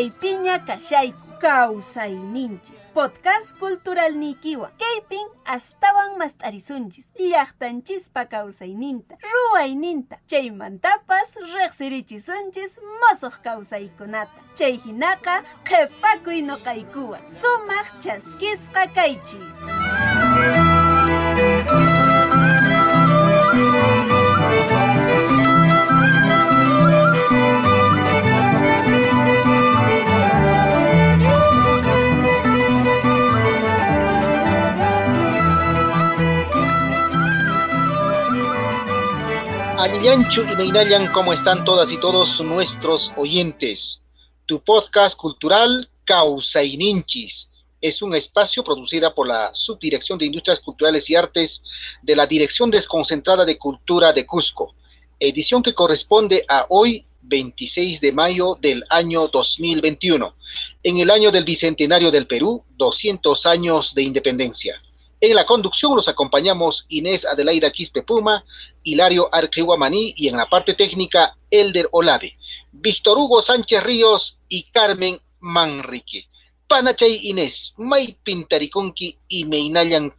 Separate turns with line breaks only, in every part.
Imaña kashayki kawsayninchis. Podcast cultural nikiwa. Kaypin astawan mast'arisunchis. Llaqtanchispa kawsayninta. Ruwayninta. Chaymantapas riqsirichisunchis mosuq kawsaykunata. Chay hinaqa qhipakuy noqaykuwan. Sumaq chaskisqa kaychis.
Alianchu y Meinayan, ¿cómo están todas y todos nuestros oyentes? Tu podcast cultural Causaininchis es un espacio producido por la Subdirección de Industrias Culturales y Artes de la Dirección Desconcentrada de Cultura de Cusco, edición que corresponde a hoy, 26 de mayo del año 2021, en el año del Bicentenario del Perú, 200 años de independencia. En la conducción los acompañamos Inés Adelaida Quispe Puma, Hilario Arquehuamaní y en la parte técnica Elder Olave, Víctor Hugo Sánchez Ríos y Carmen Manrique. Panachay Inés, May Pintarikunki y Meinayan.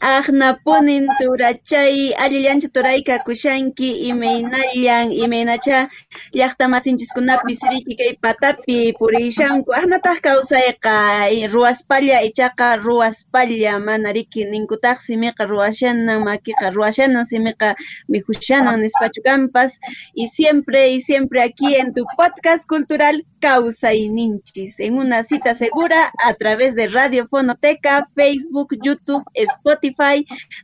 Aqnapunin turachay allillancha turayka kushanki imaynallan imaynacha llaqta masinchikunapi siriki kay patapi purishanku aqnataq kawsayqa ruwaspalla ichaqa ruwaspalla mana riki ninkutaq simiqa ruwashanan makiqa ruwashanan simiqa mikhushanan nispachu y siempre y siempre aquí en tu podcast cultural Causayninchis en una cita segura a través de Radio Fonoteca, Facebook, YouTube, Spotify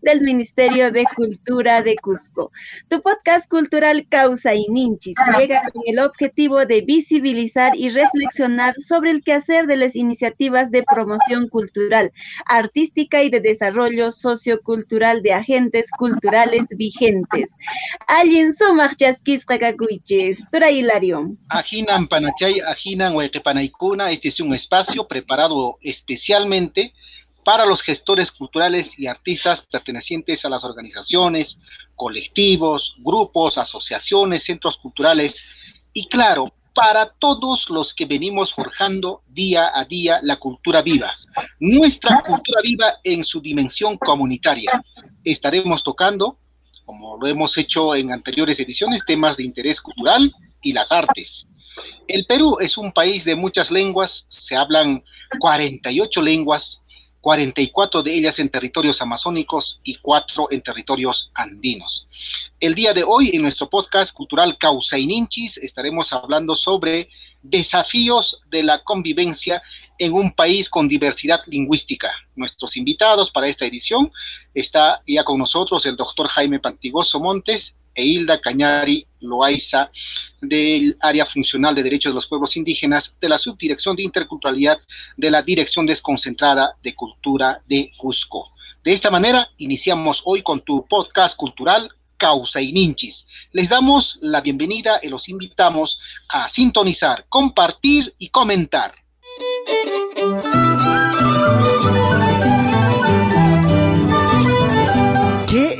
del Ministerio de Cultura de Cusco. Tu podcast cultural Causa y Ninchis llega con el objetivo de visibilizar y reflexionar sobre el quehacer de las iniciativas de promoción cultural, artística y de desarrollo sociocultural de agentes culturales vigentes. Alguien sumach chasquisqa kakuyches. Tura Hilario.
Ajinan Panachay, Ajinan Huequepanaicuna, este es un espacio preparado especialmente para los gestores culturales y artistas pertenecientes a las organizaciones, colectivos, grupos, asociaciones, centros culturales y claro, para todos los que venimos forjando día a día la cultura viva, nuestra cultura viva en su dimensión comunitaria. Estaremos tocando, como lo hemos hecho en anteriores ediciones, temas de interés cultural y las artes. El Perú es un país de muchas lenguas, se hablan 48 lenguas, 44 de ellas en territorios amazónicos y 4 en territorios andinos. El día de hoy en nuestro podcast cultural Causa y Ninchis estaremos hablando sobre desafíos de la convivencia en un país con diversidad lingüística. Nuestros invitados para esta edición está ya con nosotros el doctor Jaime Pantigoso Montes, e Hilda Cañari Loaiza del Área Funcional de Derechos de los Pueblos Indígenas de la Subdirección de Interculturalidad de la Dirección Desconcentrada de Cultura de Cusco. De esta manera, iniciamos hoy con tu podcast cultural Causa y Ninchis. Les damos la bienvenida y los invitamos a sintonizar, compartir y comentar.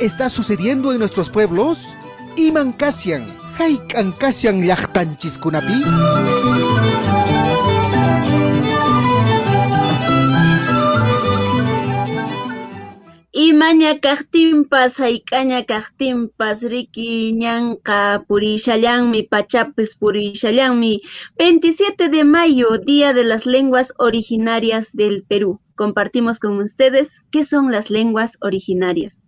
Está sucediendo en nuestros pueblos? Iman kasian, haikan kasian llaqtanchiskunapi?
Imaña kaqtinpas hayk'aña kaqtinpas riki ñanqa purishallanmi pachapis purishallanmi 27 de mayo, Día de las Lenguas Originarias del Perú. Compartimos con ustedes qué son las lenguas originarias.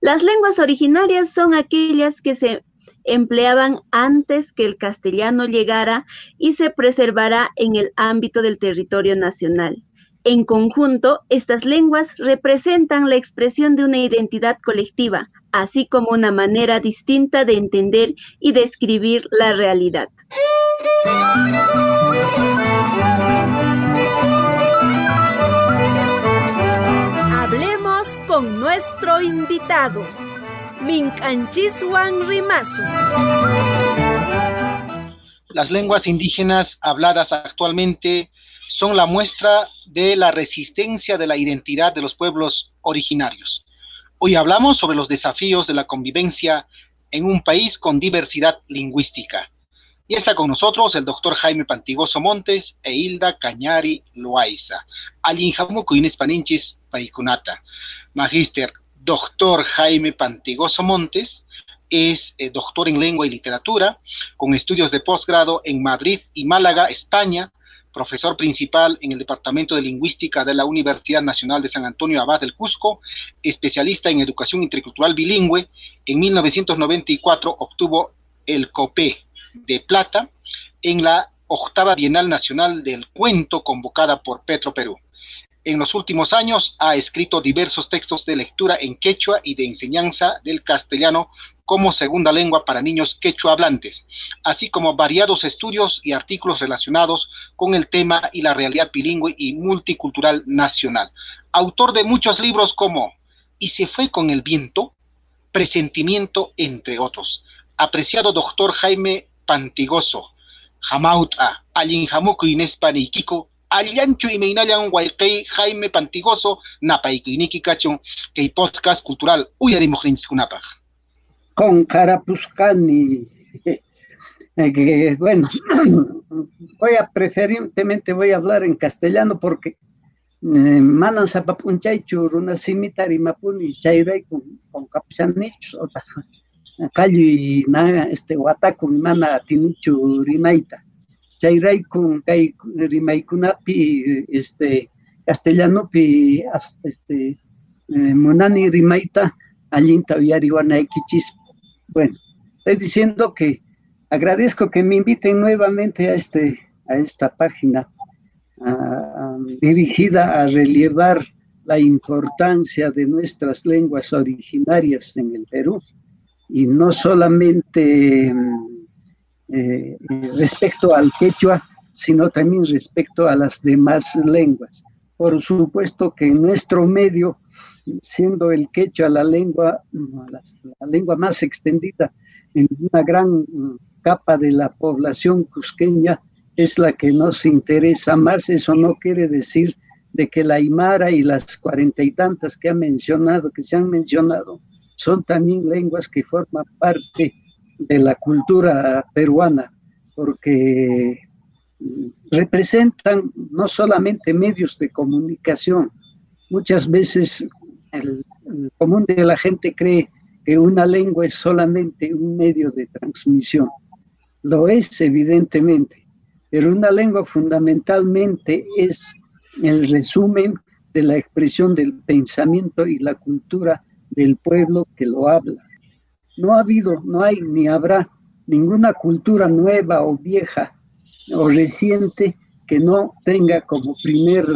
Las lenguas originarias son aquellas que se empleaban antes que el castellano llegara y se preservará en el ámbito del territorio nacional. En conjunto, estas lenguas representan la expresión de una identidad colectiva, así como una manera distinta de entender y describir la realidad.
Nuestro invitado, Minchanchisuan Rimasu.
Las lenguas indígenas habladas actualmente son la muestra de la resistencia de la identidad de los pueblos originarios. Hoy hablamos sobre los desafíos de la convivencia en un país con diversidad lingüística. Y está con nosotros el doctor Jaime Pantigoso Montes e Hilda Cañari Loaiza. Alinjamuco Paninchis Paikunata. Magíster, doctor Jaime Pantigoso Montes es eh, doctor en lengua y literatura, con estudios de posgrado en Madrid y Málaga, España, profesor principal en el Departamento de Lingüística de la Universidad Nacional de San Antonio Abad del Cusco, especialista en educación intercultural bilingüe. En 1994 obtuvo el COPE de plata en la octava Bienal Nacional del Cuento convocada por Petro Perú. En los últimos años ha escrito diversos textos de lectura en quechua y de enseñanza del castellano como segunda lengua para niños quechua hablantes, así como variados estudios y artículos relacionados con el tema y la realidad bilingüe y multicultural nacional. Autor de muchos libros como Y se fue con el viento, Presentimiento, entre otros. Apreciado doctor Jaime Pantigoso, Jamauta, Alinjamuku Inespa Neikiko, Allanchu y Meinayan Waikei, Jaime Pantigoso, Napaikiniki Kachon, que podcast cultural Uyarimojrinskunapaj
con Carapuscani. Eh, bueno, voy a preferentemente voy a hablar en castellano porque eh, manan sapapunchay churuna simitari mapuni chayray con con capsanich calli na este wataku mana tinichu rimaita chayray con kay rimaykunapi este castellanopi este eh, munani rimaita allinta uyariwanaykichis bueno, estoy diciendo que agradezco que me inviten nuevamente a, este, a esta página dirigida a relevar la importancia de nuestras lenguas originarias en el Perú y no solamente eh, respecto al quechua, sino también respecto a las demás lenguas. Por supuesto que en nuestro medio siendo el quechua la lengua, la, lengua más extendida en una gran mm, capa de la población cusqueña, es la que nos interesa más. Eso no quiere decir de que la Aymara y las cuarenta y tantas que ha mencionado, que se han mencionado, son también lenguas que forman parte de la cultura peruana, porque mm, representan no solamente medios de comunicación, muchas veces el, común de la gente cree que una lengua es solamente un medio de transmisión. Lo es, evidentemente, pero una lengua fundamentalmente es el resumen de la expresión del pensamiento y la cultura del pueblo que lo habla. No ha habido, no hay ni habrá ninguna cultura nueva o vieja o reciente que no tenga como primer,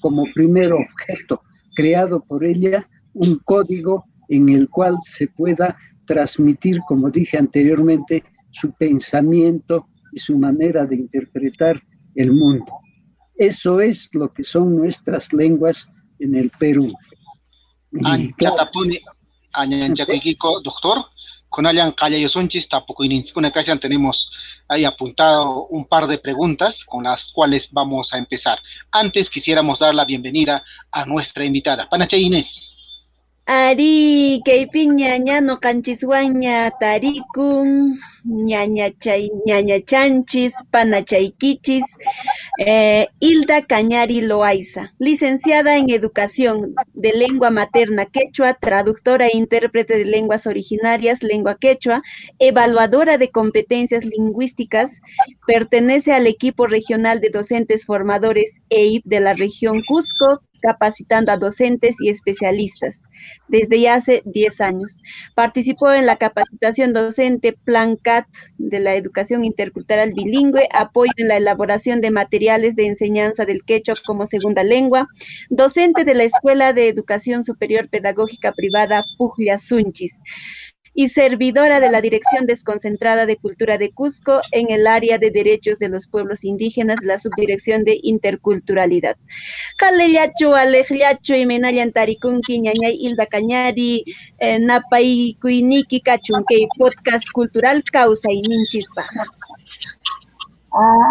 como objeto creado por ella un código en el cual se pueda transmitir, como dije anteriormente, su pensamiento y su manera de interpretar el mundo. Eso es lo que son nuestras lenguas en el Perú.
Doctor, con Alan Callayosonchis, tampoco ocasión tenemos ahí apuntado un par de preguntas con las cuales vamos a empezar. Antes quisiéramos dar la bienvenida a nuestra invitada, Panache Inés.
Ari kaypin ñaña noqanchiswanña tarikun ñañachay ñañachanchis panachaykichis eh, Hilda Cañari Loaiza, licenciada en Educación de Lengua Materna Quechua, traductora e intérprete de lenguas originarias, lengua quechua, evaluadora de competencias lingüísticas, pertenece al equipo regional de docentes formadores EIP de la región Cusco, capacitando a docentes y especialistas desde ya hace 10 años. Participó en la capacitación docente Plan CAT de la educación intercultural bilingüe, apoyo en la elaboración de materiales de enseñanza del quechua como segunda lengua, docente de la Escuela de Educación Superior Pedagógica Privada Puglia Sunchis y servidora de la Dirección Desconcentrada de Cultura de Cusco en el área de Derechos de los Pueblos Indígenas, la Subdirección de Interculturalidad. Kalellacho, Alejliacho, y Menayan Tarikunki, Ñañay, Hilda Cañari, eh, Napay, Kuiniki, Kachunke, Podcast Cultural, Causa y Ninchispa.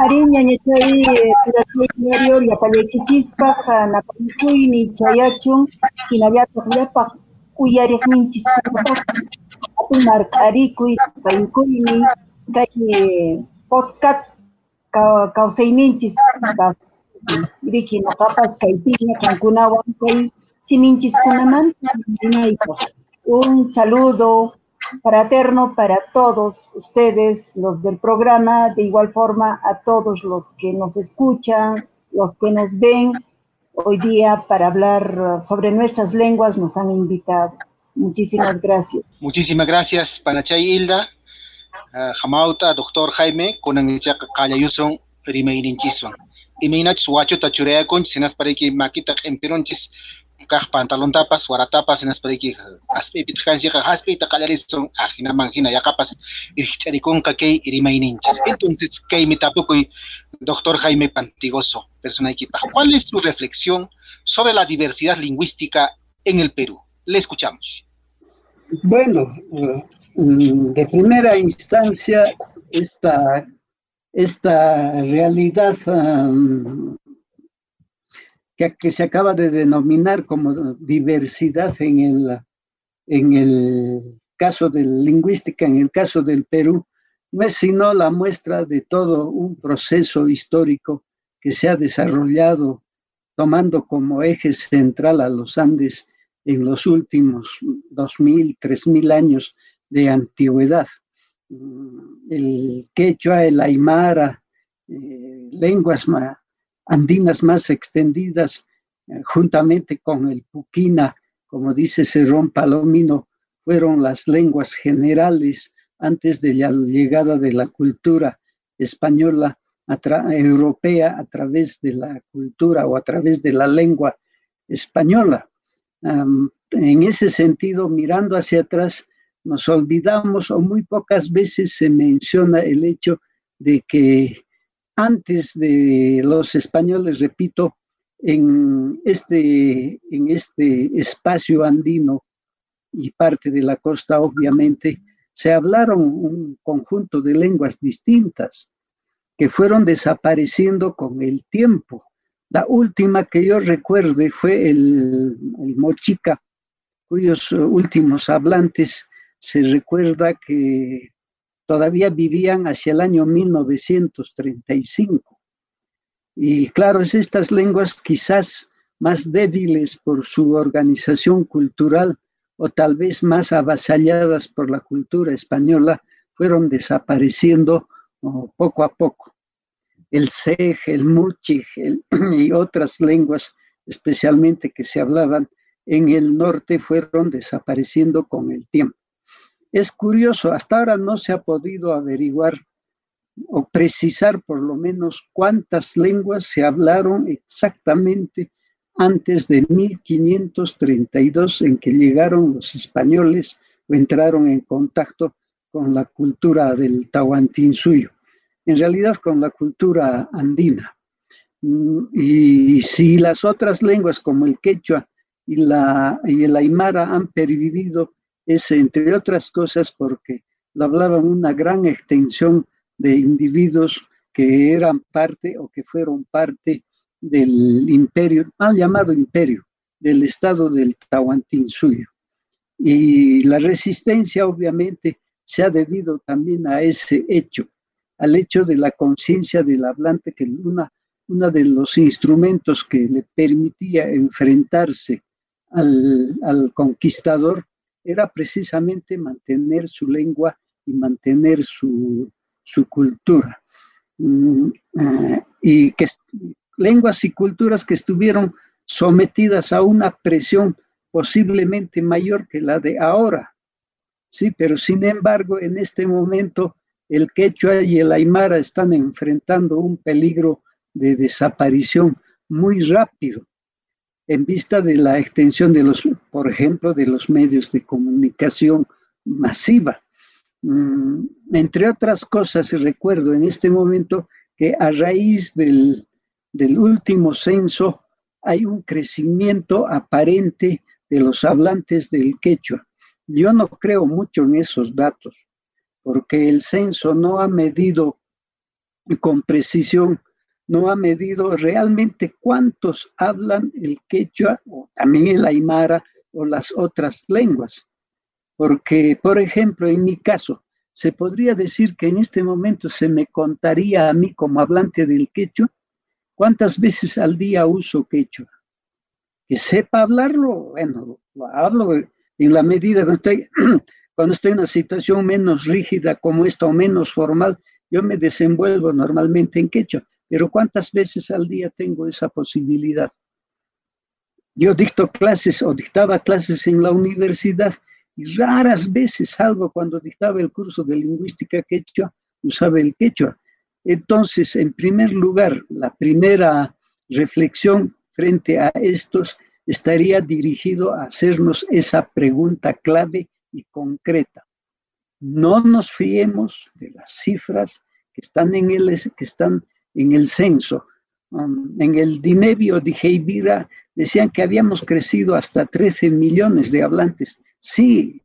Ari ñañachay turatay diario llapallaykichispaq napaykuy chayachun hinallataq llapaq uyariqninchispaq marqarikuy paykuyni kay podcast kawsayninchis riki noqapas kaypiña qankunawan kay siminchiskunamanta un saludo fraterno para todos ustedes, los del programa, de igual forma a todos los que nos escuchan, los que nos ven hoy día para hablar sobre nuestras lenguas, nos han invitado. Muchísimas gracias.
Muchísimas gracias, Panachay Hilda, Jamauta, doctor Jaime, con Kalayuson, Rimeininchison. Y Minach Suacho Tachurea con Sinas para que Maquita Emperonchis kaq pantalontapas waratapas hinaspariki aspipit kansiqa haspiyta qallarison ajinaman hina yaqapas irkich'arikunqa kay rimayninchis entonces kaymi tapukuy doctor Jaime Pantigoso personaykipaq ¿cuál es su reflexión sobre la diversidad lingüística en el Perú? Le escuchamos.
Bueno, mm, de primera instancia, esta, esta realidad que, se acaba de denominar como diversidad en el, en el caso de lingüística, en el caso del Perú, no es sino la muestra de todo un proceso histórico que se ha desarrollado tomando como eje central a los Andes en los últimos 2.000, 3.000 años de antigüedad. El quechua, el aymara, eh, lenguas andinas más extendidas, eh, juntamente con el puquina, como dice Cerrón Palomino, fueron las lenguas generales antes de la llegada de la cultura española europea a través de la cultura o a través de la lengua española. En ese sentido, mirando hacia atrás, nos olvidamos o muy pocas veces se menciona el hecho de que antes de los españoles, repito, en este, en este espacio andino y parte de la costa, obviamente, se hablaron un conjunto de lenguas distintas que fueron desapareciendo con el tiempo. La última que yo recuerde fue el, mochica, cuyos últimos hablantes se recuerda que todavía vivían hacia el año 1935. Y claro, es estas lenguas quizás más débiles por su organización cultural o tal vez más avasalladas por la cultura española, fueron desapareciendo poco a poco. El sej, el muchig y otras lenguas, especialmente que se hablaban en el norte, fueron desapareciendo con el tiempo. Es curioso, hasta ahora no se ha podido averiguar o precisar por lo menos cuántas lenguas se hablaron exactamente antes de 1532 en que llegaron los españoles o entraron en contacto con la cultura del Tahuantinsuyo, en realidad con la cultura andina. Mm, y si las otras lenguas como el quechua y, la, y el aymara han pervivido es, entre otras cosas, porque lo hablaban una gran extensión de individuos que eran parte o que fueron parte del imperio, mal llamado imperio, del estado del Tahuantinsuyo. Y la resistencia obviamente se ha debido también a ese hecho, al hecho de la conciencia del hablante, que una, uno de los instrumentos que le permitía enfrentarse al, al conquistador era precisamente mantener su lengua y mantener su, cultura. Mm, eh, y que lenguas y culturas que estuvieron sometidas a una presión posiblemente mayor que la de ahora. Sí, pero sin embargo, en este momento el quechua y el aymara están enfrentando un peligro de desaparición muy rápido en vista de la extensión de los, por ejemplo, de los medios de comunicación masiva. Mm, entre otras cosas, recuerdo en este momento que a raíz del, del último censo hay un crecimiento aparente de los hablantes del quechua. Yo no creo mucho en esos datos, porque el censo no ha medido con precisión no ha medido realmente cuántos hablan el quechua o también el aymara o las otras lenguas. Porque, por ejemplo, en mi caso, se podría decir que en este momento se me contaría a mí como hablante del quechua cuántas veces al día uso quechua. Que sepa hablarlo, bueno, lo hablo en la medida que estoy, cuando estoy en una situación menos rígida como esta o menos formal, yo me desenvuelvo normalmente en quechua, pero ¿cuántas veces al día tengo esa posibilidad? Yo dicto clases o dictaba clases en la universidad y raras veces, salvo cuando dictaba el curso de lingüística quechua, usaba el quechua. Entonces, en primer lugar, la primera reflexión frente a estos estaría dirigido a hacernos esa pregunta clave y concreta. No nos fiemos de las cifras que están en el, que están en el censo. Um, en el Dinebio de Heibira decían que habíamos crecido hasta 13 millones de hablantes. Sí,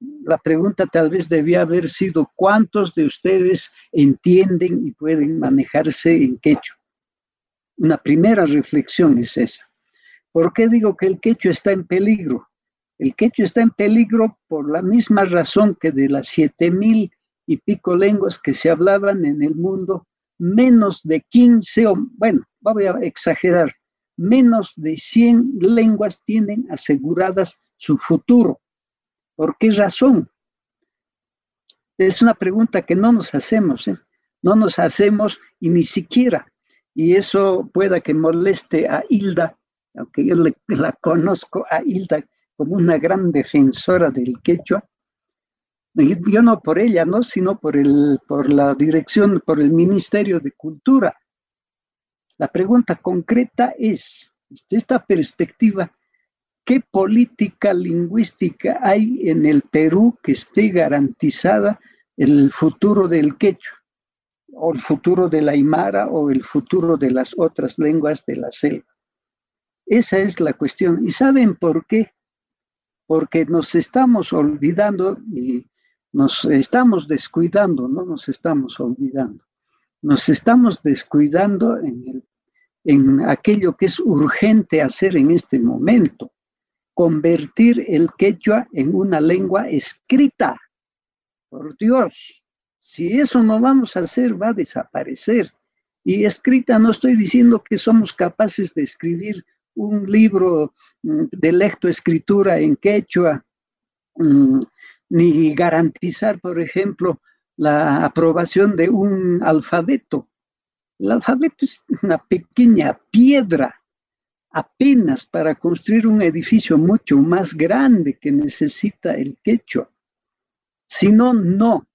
la pregunta tal vez debía haber sido cuántos de ustedes entienden y pueden manejarse en quechua. Una primera reflexión es esa. ¿Por qué digo que el quechua está en peligro? El quechua está en peligro por la misma razón que de las siete mil y pico lenguas que se hablaban en el mundo, menos de 15, o bueno, voy a exagerar, menos de 100 lenguas tienen aseguradas su futuro. ¿Por qué razón? Es una pregunta que no nos hacemos, ¿eh? no nos hacemos y ni siquiera, y eso pueda que moleste a Hilda, aunque yo la conozco a Hilda como una gran defensora del quechua, yo no por ella, ¿no? sino por, el, por la dirección, por el Ministerio de Cultura. La pregunta concreta es, desde esta perspectiva, ¿qué política lingüística hay en el Perú que esté garantizada el futuro del quechua? o el futuro de la aymara o el futuro de las otras lenguas de la selva. Esa es la cuestión. ¿Y saben por qué? Porque nos estamos olvidando y nos estamos descuidando, no nos estamos olvidando. Nos estamos descuidando en, en aquello que es urgente hacer en este momento, convertir el quechua en una lengua escrita. Por Dios, si eso no vamos a hacer, va a desaparecer. Y escrita, no estoy diciendo que somos capaces de escribir un libro de lectoescritura en quechua, mm, ni garantizar, por ejemplo, la aprobación de un alfabeto. El alfabeto es una pequeña piedra apenas para construir un edificio mucho más grande que necesita el quechua. Si no, no,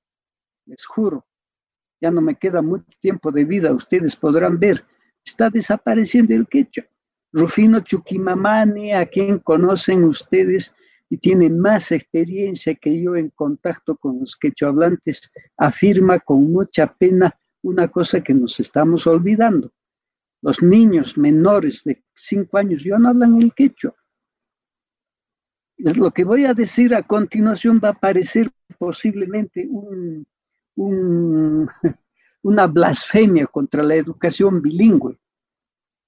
les juro, ya no me queda mucho tiempo de vida, ustedes podrán ver, está desapareciendo el quechua. Rufino Chuquimamani, a quien conocen ustedes y tiene más experiencia que yo en contacto con los quechohablantes, afirma con mucha pena una cosa que nos estamos olvidando. Los niños menores de cinco años ya no hablan el quechua. Lo que voy a decir a continuación va a parecer posiblemente un, un, una blasfemia contra la educación bilingüe.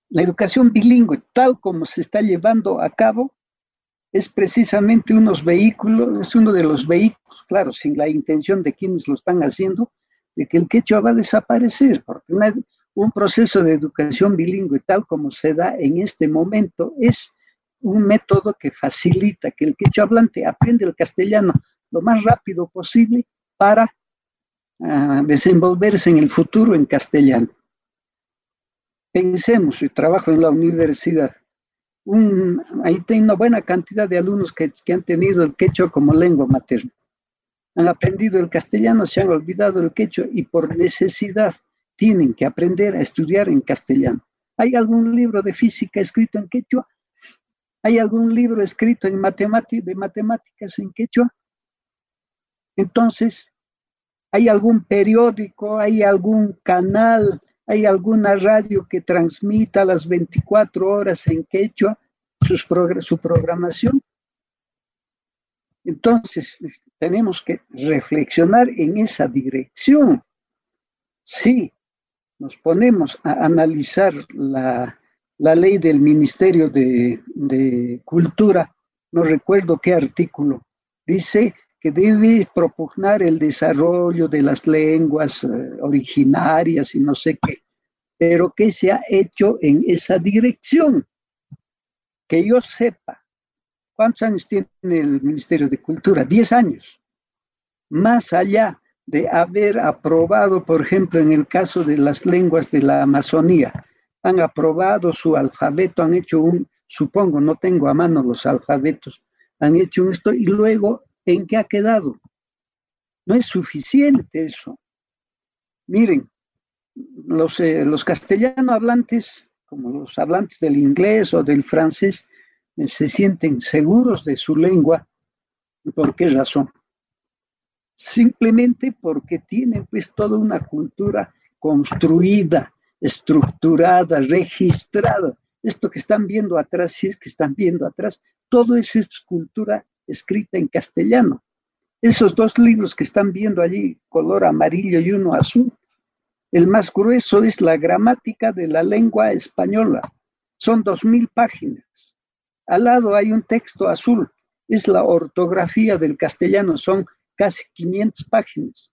La educación bilingüe, tal como se está llevando a cabo, es precisamente unos vehículos, es uno de los vehículos, claro, sin la intención de quienes lo están haciendo, de que el quechua va a desaparecer, porque un proceso de educación bilingüe tal como se da en este momento es un método que facilita que el quechua hablante aprenda el castellano lo más rápido posible para ah, desenvolverse en el futuro en castellano. Pensemos, yo trabajo en la universidad, ahí hay una buena cantidad de alumnos que, han tenido el quechua como lengua materna. Han aprendido el castellano, se han olvidado el quechua y por necesidad tienen que aprender a estudiar en castellano. ¿Hay algún libro de física escrito en quechua? ¿Hay algún libro escrito en de matemáticas en quechua? Entonces, ¿hay algún periódico, hay algún canal ¿Hay alguna radio que transmita las 24 horas en quechua su programación? Entonces, tenemos que reflexionar en esa dirección. Si nos ponemos a analizar la, ley del Ministerio de, de Cultura, no recuerdo qué artículo, dice debe propugnar el desarrollo de las lenguas eh, originarias y no sé qué, pero que se ha hecho en esa dirección. Que yo sepa, ¿cuántos años tiene el Ministerio de Cultura? Diez años. Más allá de haber aprobado, por ejemplo, en el caso de las lenguas de la Amazonía, han aprobado su alfabeto, han hecho un, supongo, no tengo a mano los alfabetos, han hecho esto y luego, ¿en qué ha quedado? No es suficiente eso. Miren, los, eh, los castellano hablantes, como los hablantes del inglés o del francés, eh, se sienten seguros de su lengua. ¿Por qué razón? Simplemente porque tienen pues toda una cultura construida, estructurada, registrada. Esto que están viendo atrás, si es que están viendo atrás, todo es escultura escrita en castellano. Esos dos libros que están viendo allí, color amarillo y uno azul, el más grueso es la gramática de la lengua española. Son dos mil páginas. Al lado hay un texto azul, es la ortografía del castellano, son casi 500 páginas.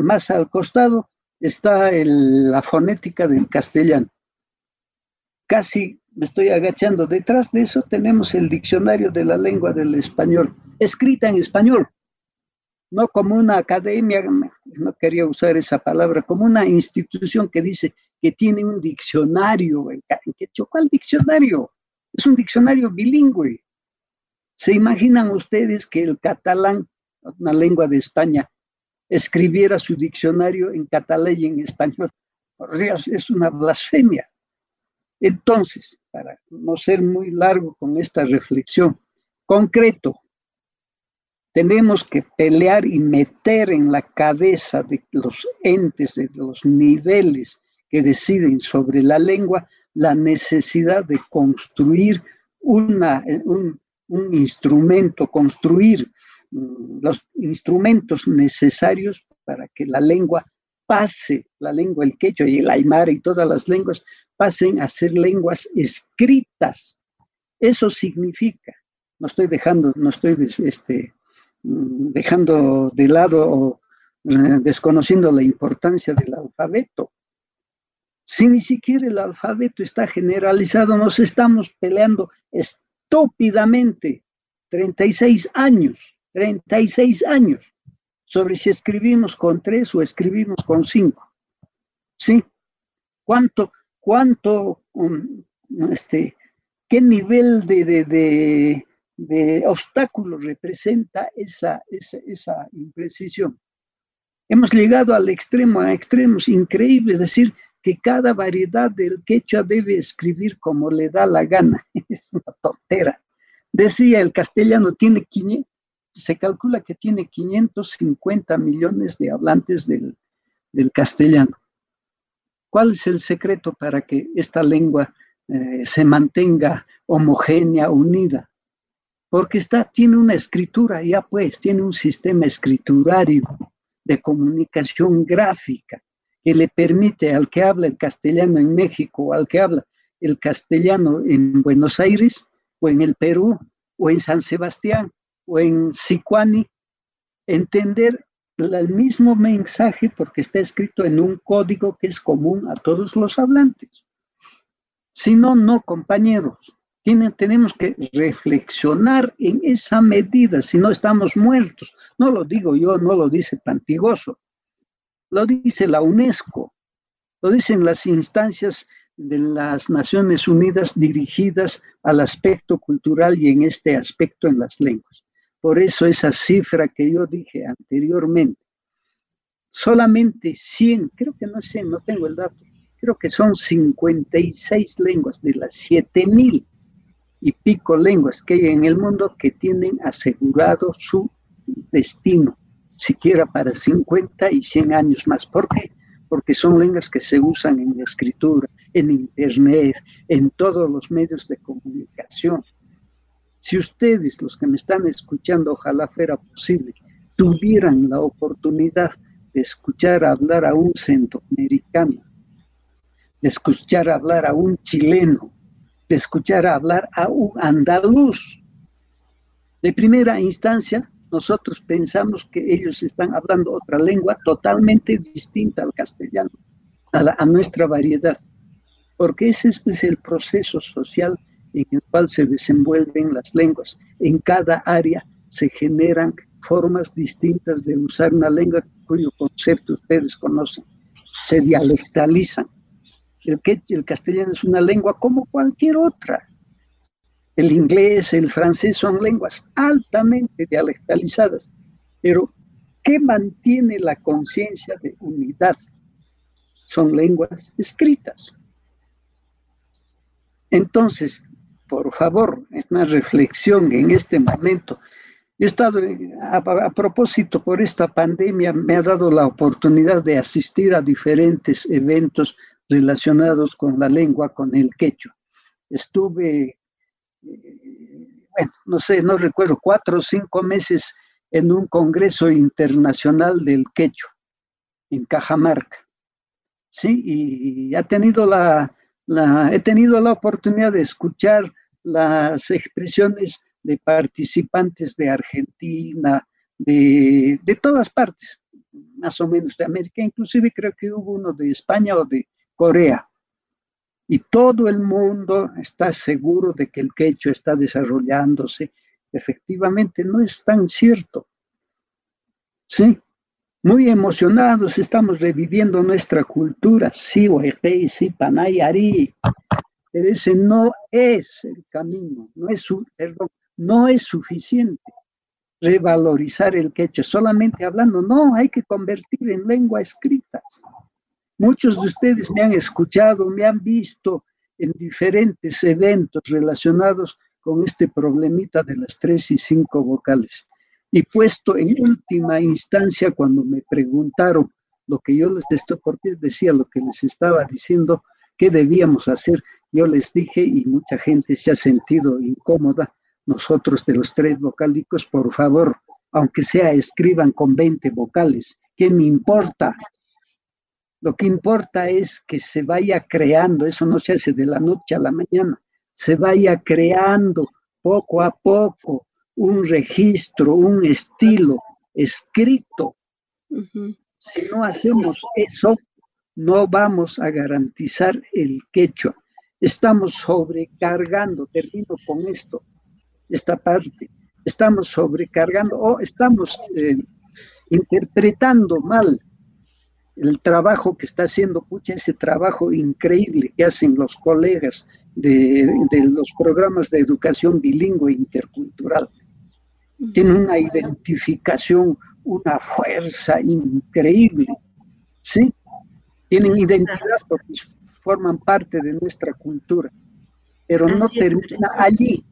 más al costado está la fonética del castellano. Casi me estoy agachando. Detrás de eso tenemos el diccionario de la lengua del español, escrita en español, no como una academia, no quería usar esa palabra, como una institución que dice que tiene un diccionario. ¿En ¿Cuál diccionario? Es un diccionario bilingüe. ¿Se imaginan ustedes que el catalán, una lengua de España, escribiera su diccionario en catalán y en español? Es una blasfemia. Entonces, para no ser muy largo con esta reflexión, concreto, tenemos que pelear y meter en la cabeza de los entes, de los niveles que deciden sobre la lengua, la necesidad de construir una, un, un instrumento, construir mm, los instrumentos necesarios para que la lengua pase, la lengua, el quechua y el aymara y todas las lenguas pasen a ser lenguas escritas. Eso significa, no estoy dejando, no estoy este, dejando de lado o eh, desconociendo la importancia del alfabeto. Si ni siquiera el alfabeto está generalizado, nos estamos peleando estúpidamente 36 años, 36 años, sobre si escribimos con tres o escribimos con cinco. ¿Sí? ¿Cuánto, cuánto, um, este, qué nivel de, de, de, obstáculos representa esa, esa, esa, imprecisión? Hemos llegado al extremo, a extremos increíbles, es decir, que cada variedad del quechua debe escribir como le da la gana. es una tontera. Decía, el castellano tiene 500, se calcula que tiene 550 millones de hablantes del, castellano. ¿Cuál es el secreto para que esta lengua eh, se mantenga homogénea, unida? Porque está, tiene una escritura, ya pues, tiene un sistema escriturario de comunicación gráfica que le permite al que habla el castellano en México o al que habla el castellano en Buenos Aires o en el Perú o en San Sebastián o en Sicuani, entender el mismo mensaje porque está escrito en un código que es común a todos los hablantes. Si no, no, compañeros. tenemos que reflexionar en esa medida, si no estamos muertos. No lo digo yo, no lo dice Pantigoso, lo dice la UNESCO, lo dicen las instancias de las Naciones Unidas dirigidas al aspecto cultural y en este aspecto en las lenguas. Por eso esa cifra que yo dije anteriormente, solamente 100, creo que no sé, no tengo el dato, creo que son 56 lenguas de las 7000 y pico lenguas que hay en el mundo que tienen asegurado su destino, siquiera para 50 y 100 años más. ¿Por qué? Porque son lenguas que se usan en la escritura, en internet, en todos los medios de comunicación. Si ustedes, los que me están escuchando, ojalá fuera posible, tuvieran la oportunidad de escuchar hablar a un centroamericano, de escuchar hablar a un chileno, de escuchar hablar a un andaluz, de primera instancia nosotros pensamos que ellos están hablando otra lengua totalmente distinta al castellano, a, nuestra variedad, porque ese es el proceso social en el cual se desenvuelven las lenguas. En cada área se generan formas distintas de usar una lengua cuyo concepto ustedes conocen. Se dialectalizan. El, el castellano es una lengua como cualquier otra. El inglés, el francés son lenguas altamente dialectalizadas, pero ¿qué mantiene la conciencia de unidad? Son lenguas escritas. Entonces, por favor, es una reflexión en este momento. Yo he estado, a, propósito, por esta pandemia, me ha dado la oportunidad de asistir a diferentes eventos relacionados con la lengua, con el quechua. Estuve, eh, bueno, no sé, no recuerdo, cuatro o cinco meses en un congreso internacional del quechua, en Cajamarca. Sí, y ha tenido la, he tenido la oportunidad de escuchar las expresiones de participantes de Argentina, de, de, todas partes, más o menos de América, inclusive creo que hubo uno de España o de Corea. Y todo el mundo está seguro de que el quechua está desarrollándose. Efectivamente, no es tan cierto. Sí, muy emocionados, estamos reviviendo nuestra cultura, sí, sí, panayari, pero ese no es el camino, no es, no es suficiente revalorizar el quechua, solamente hablando, no, hay que convertir en lengua escrita. Muchos de ustedes me han escuchado, me han visto en diferentes eventos relacionados con este problemita de las tres y cinco vocales. Y puesto en última instancia, cuando me preguntaron lo que yo les estoy, decía lo que les estaba diciendo, qué debíamos hacer, yo les dije y mucha gente se ha sentido incómoda. Nosotros de los tres vocálicos, por favor, aunque sea escriban con 20 vocales, ¿qué me importa? Lo que importa es que se vaya creando, eso no se hace de la noche a la mañana, se vaya creando poco a poco un registro, un estilo escrito. Si no hacemos eso, no vamos a garantizar el quechua. Estamos sobrecargando, termino con esto, esta parte, estamos sobrecargando o estamos eh, interpretando mal el trabajo que está haciendo, pucha, ese trabajo increíble que hacen los colegas de, de los programas de educación bilingüe intercultural tienen una identificación, una fuerza increíble, ¿sí? Tienen identidad porque forman parte de nuestra cultura, pero no termina allí.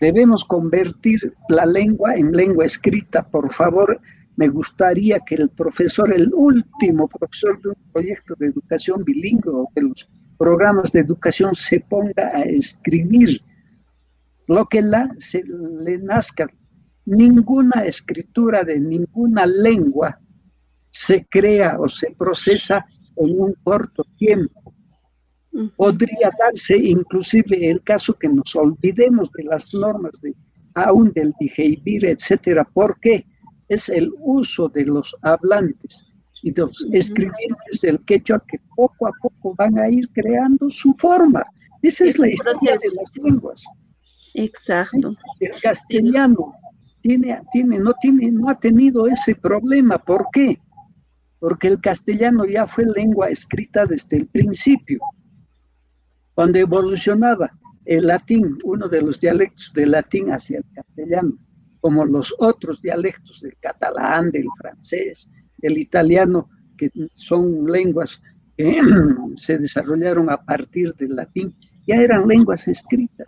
Debemos convertir la lengua en lengua escrita. Por favor, me gustaría que el profesor, el último profesor de un proyecto de educación bilingüe o de los programas de educación, se ponga a escribir lo que la, se le nazca. Ninguna escritura de ninguna lengua se crea o se procesa en un corto tiempo. Podría darse inclusive el caso que nos olvidemos de las normas de aún del Dijeibir, etcétera, porque es el uso de los hablantes y de los escribientes del quechua que poco a poco van a ir creando su forma. Esa es, la historia de las lenguas.
Exacto.
El castellano tiene, tiene, no, tiene, no ha tenido ese problema. ¿Por qué? Porque el castellano ya fue lengua escrita desde el principio. Cuando evolucionaba el latín, uno de los dialectos del latín hacia el castellano, como los otros dialectos del catalán, del francés, del italiano, que son lenguas que se desarrollaron a partir del latín, ya eran lenguas escritas.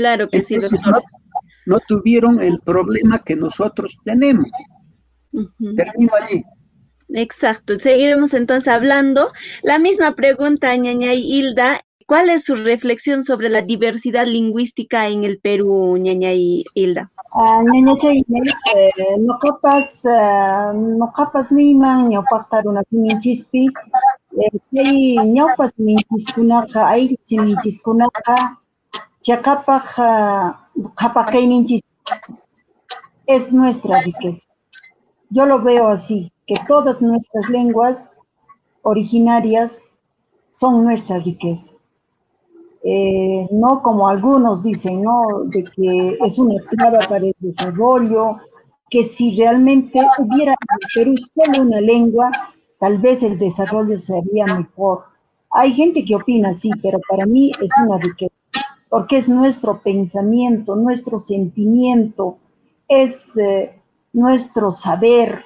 Claro que sí, doctor.
No, tuvieron el problema que nosotros tenemos. Termino allí.
Exacto, seguiremos entonces hablando. La misma pregunta, ñaña Hilda, ¿cuál es su reflexión sobre la diversidad lingüística en el Perú, ñaña Hilda?
Uh, ñaña Inés, eh, no capas, uh, no capas ni man, no pactar una pinchispi, uh, qhapaqayninchis es nuestra riqueza. Yo lo veo así, que todas nuestras lenguas originarias son nuestra riqueza. Eh, no como algunos dicen, ¿no? De que es una traba para el desarrollo, que si realmente hubiera en Perú solo una lengua, tal vez el desarrollo sería mejor. Hay gente que opina así, pero para mí es una riqueza, porque es nuestro pensamiento, nuestro sentimiento, es eh, nuestro saber.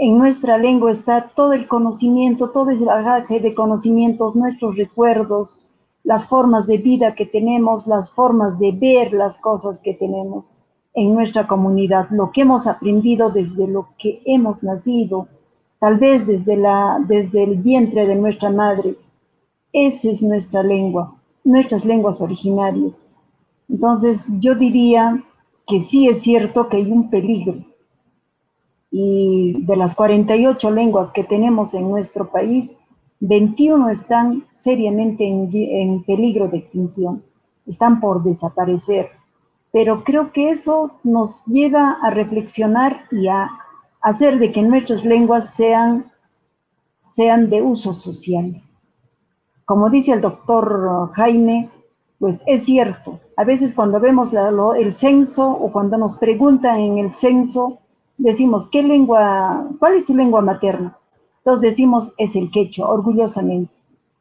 En nuestra lengua está todo el conocimiento, todo ese bagaje de conocimientos, nuestros recuerdos, las formas de vida que tenemos, las formas de ver las cosas que tenemos en nuestra comunidad, lo que hemos aprendido desde lo que hemos nacido, tal vez desde, la, desde el vientre de nuestra madre. Esa es nuestra lengua, nuestras lenguas originarias. Entonces yo diría que sí es cierto que hay un peligro. Y de las 48 lenguas que tenemos en nuestro país, 21 están seriamente en, peligro de extinción, están por desaparecer pero creo que eso nos lleva a reflexionar y a hacer de que nuestras lenguas sean, sean de uso social. Como dice el doctor Jaime, pues es cierto, a veces cuando vemos el censo o cuando nos preguntan en el censo, decimos, ¿qué lengua, cuál es tu lengua materna? Entonces decimos, es el quechua, orgullosamente.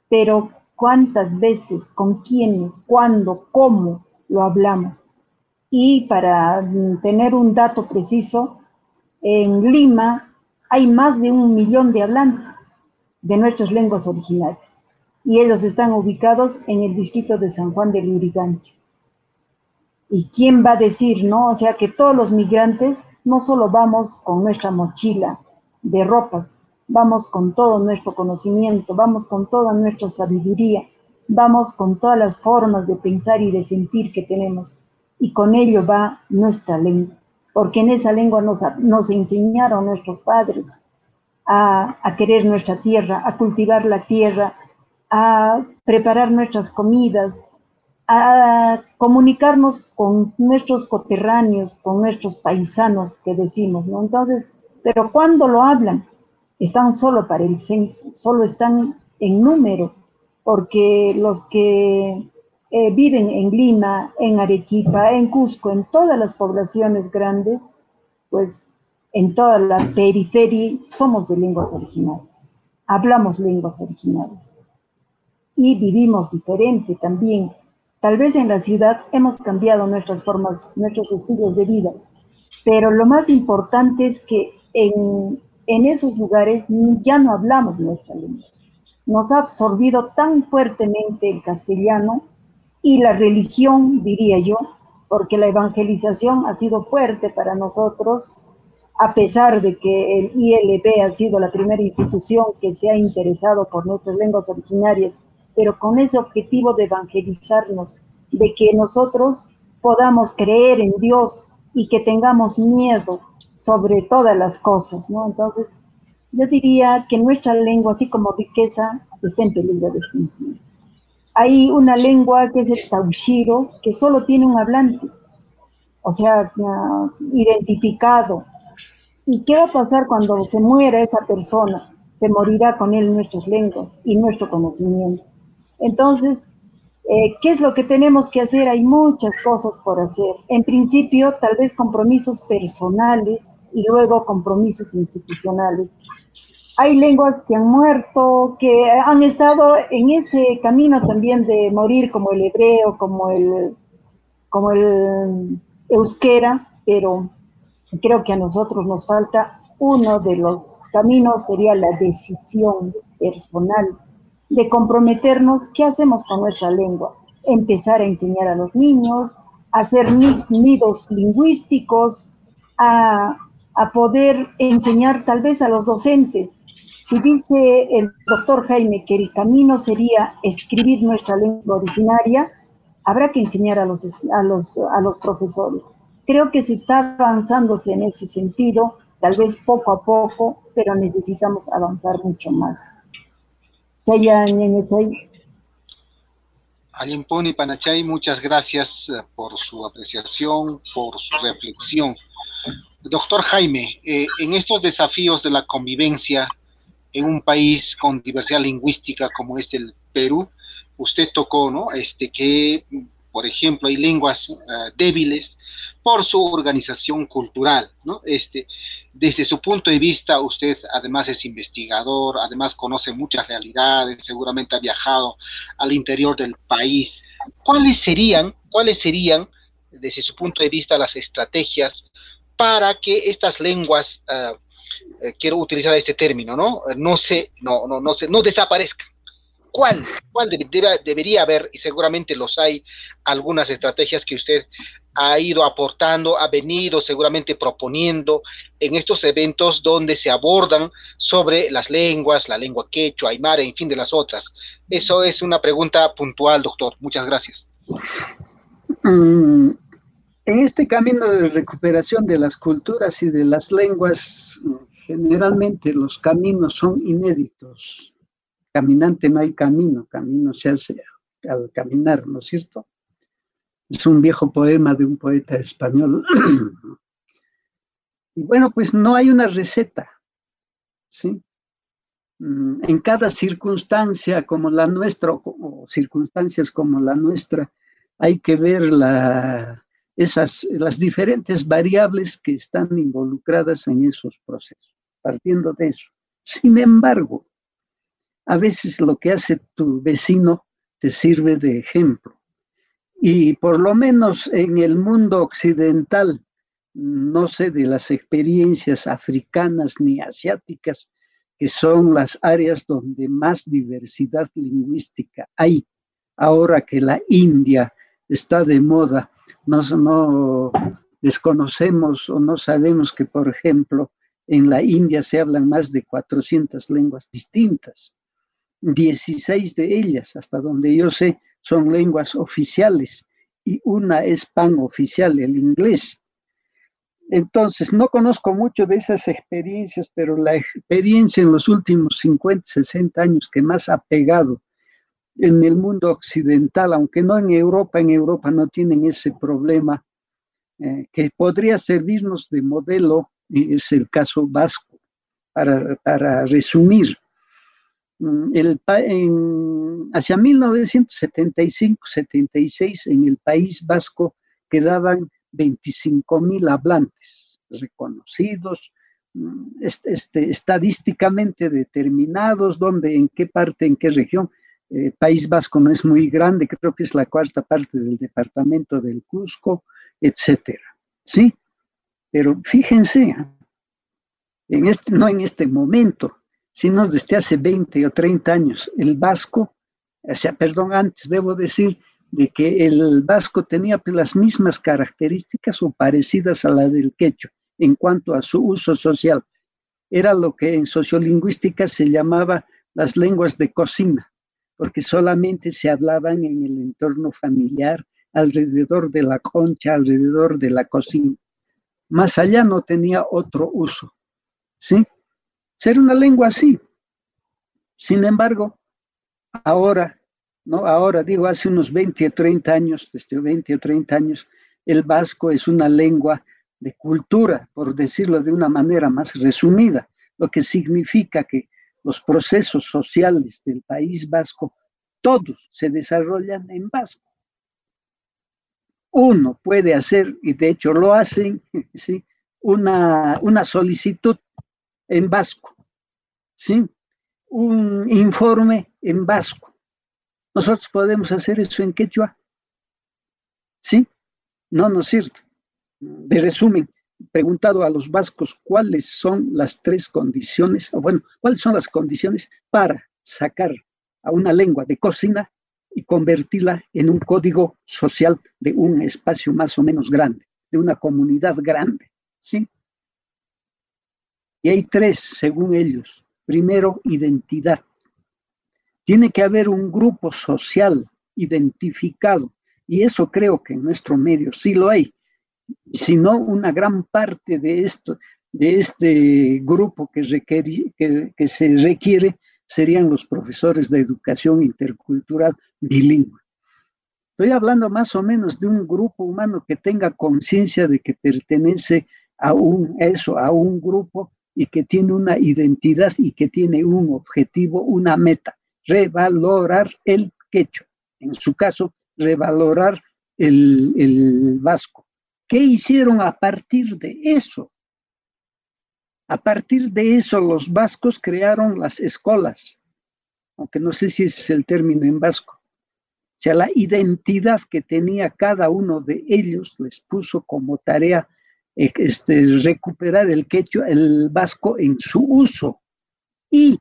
Pero ¿cuántas veces, con quiénes, cuándo, cómo lo hablamos? Y para tener un dato preciso, en Lima hay más de un millón de hablantes de nuestras lenguas originales y ellos están ubicados en el distrito de San Juan del Lurigancho. ¿Y quién va a decir, no? O sea, que todos los migrantes no solo vamos con nuestra mochila de ropas, vamos con todo nuestro conocimiento, vamos con toda nuestra sabiduría, vamos con todas las formas de pensar y de sentir que tenemos y con ello va nuestra lengua, porque en esa lengua nos, nos enseñaron nuestros padres a querer nuestra tierra, a cultivar la tierra, a preparar nuestras comidas, a comunicarnos con nuestros coterráneos, con nuestros paisanos que decimos, ¿no? Entonces, pero cuando lo hablan, están solo para el censo, solo están en número, porque los que eh, viven en Lima, en Arequipa, en Cusco, en todas las poblaciones grandes, pues en toda la periferia somos de lenguas originales, hablamos lenguas originales y vivimos diferente también. Tal vez en la ciudad hemos cambiado nuestras formas, nuestros estilos de vida, pero lo más importante es que en, en esos lugares ya no hablamos nuestra lengua. Nos ha absorbido tan fuertemente el castellano y la religión, diría yo, porque la evangelización ha sido fuerte para nosotros, a pesar de que el ILP ha sido la primera institución que se ha interesado por nuestras lenguas originarias, pero con ese objetivo de evangelizarnos, de que nosotros podamos creer en Dios y que tengamos miedo sobre todas las cosas, ¿no? Entonces, yo diría que nuestra lengua, así como riqueza, está en peligro de extinción. Hay una lengua que es el taushiro, que solo tiene un hablante, o sea, identificado. ¿Y qué va a pasar cuando se muera esa persona? Se morirá con él nuestras lenguas y nuestro conocimiento. Entonces, eh, ¿qué es lo que tenemos que hacer? Hay muchas cosas por hacer. En principio, tal vez compromisos personales y luego compromisos institucionales hay lenguas que han muerto, que han estado en ese camino también de morir, como el hebreo, como el, como el euskera, pero creo que a nosotros nos falta uno de los caminos, sería la decisión personal de comprometernos, ¿qué hacemos con nuestra lengua? Empezar a enseñar a los niños, hacer nidos lingüísticos, a, a poder enseñar tal vez a los docentes si dice el doctor Jaime que el camino sería escribir nuestra lengua originaria, habrá que enseñar a los, a los, a los profesores. Creo que se está avanzándose en ese sentido, tal vez poco a poco, pero necesitamos avanzar mucho más.
Alimponi Panachay, muchas gracias eh, por su apreciación, por su reflexión. Doctor Jaime, eh, en estos desafíos de la convivencia en un país con diversidad lingüística como es el Perú, usted tocó, ¿no? Este, que, por ejemplo, hay lenguas eh, débiles por su organización cultural, ¿no? Este, desde su punto de vista, usted además es investigador, además conoce muchas realidades, seguramente ha viajado al interior del país. ¿Cuáles serían, cuáles serían, desde su punto de vista, las estrategias para que estas lenguas, eh, eh, quiero utilizar este término, ¿no? No se, no, no, no se, no desaparezcan? ¿Cuál, cuál debería haber, y seguramente los hay, algunas estrategias que usted ha ido aportando, ha venido seguramente proponiendo en estos eventos donde se abordan sobre las lenguas, la lengua quechua, aymara, en fin, de las otras? Eso es una pregunta puntual, doctor. Muchas gracias.
Mm, en este camino de recuperación de las culturas y de las lenguas, generalmente los caminos son inéditos caminante no hay camino, camino se hace al caminar, ¿no es cierto? Es un viejo poema de un poeta español. y bueno, pues no hay una receta, ¿sí? Mm, en cada circunstancia como la nuestra, o circunstancias como la nuestra, hay que ver las diferentes variables que están involucradas en esos procesos, partiendo de eso. Sin embargo, a veces lo que hace tu vecino te sirve de ejemplo. Y por lo menos en el mundo occidental, no sé de las experiencias africanas ni asiáticas, que son las áreas donde más diversidad lingüística hay. Ahora que la India está de moda, no, no desconocemos o no sabemos que, por ejemplo, en la India se hablan más de 400 lenguas distintas. 16 de ellas, hasta donde yo sé, son lenguas oficiales y una es pan oficial, el inglés. Entonces, no conozco mucho de esas experiencias, pero la experiencia en los últimos 50, 60 años que más ha pegado en el mundo occidental, aunque no en Europa, en Europa no tienen ese problema, eh, que podría servirnos de modelo, es el caso vasco, para, para resumir. Mm, hacia 1975-76 en el País Vasco quedaban 25 mil hablantes reconocidos, mm, este, estadísticamente determinados, donde, en qué parte, en qué región. El País Vasco no es muy grande, creo que es la cuarta parte del departamento del Cusco, etcétera. ¿Sí? Pero fíjense, en este, no en este momento, sino desde hace 20 o 30 años. El vasco, o sea, perdón, antes debo decir de que el vasco tenía las mismas características o parecidas a la del quechua en cuanto a su uso social. Era lo que en sociolingüística se llamaba las lenguas de cocina, porque solamente se hablaban en el entorno familiar, alrededor de la concha, alrededor de la cocina. Más allá no tenía otro uso. ¿Sí? Ser una lengua así. Sin embargo, ahora, ¿no? Ahora digo, hace unos 20 o 30 años, desde 20 o 30 años, el vasco es una lengua de cultura, por decirlo de una manera más resumida, lo que significa que los procesos sociales del país vasco, todos se desarrollan en vasco. Uno puede hacer, y de hecho lo hacen, ¿sí? una, una solicitud en vasco, ¿sí? Un informe en vasco. Nosotros podemos hacer eso en quechua, ¿sí? No, no es cierto. De resumen, preguntado a los vascos cuáles son las tres condiciones, o bueno, cuáles son las condiciones para sacar a una lengua de cocina y convertirla en un código social de un espacio más o menos grande, de una comunidad grande, ¿sí? Y hay tres, según ellos. Primero, identidad. Tiene que haber un grupo social identificado. Y eso creo que en nuestro medio sí lo hay. Si no, una gran parte de esto, de este grupo que, se requiere serían los profesores de educación intercultural bilingüe. Estoy hablando más o menos de un grupo humano que tenga conciencia de que pertenece a un, eso, a un grupo y que tiene una identidad y que tiene un objetivo, una meta, revalorar el quechua. En su caso, revalorar el, el vasco. ¿Qué hicieron a partir de eso? A partir de eso, los vascos crearon las escuelas, aunque no sé si es el término en vasco. O sea, la identidad que tenía cada uno de ellos les puso como tarea este, recuperar el quechua, el vasco en su uso. Y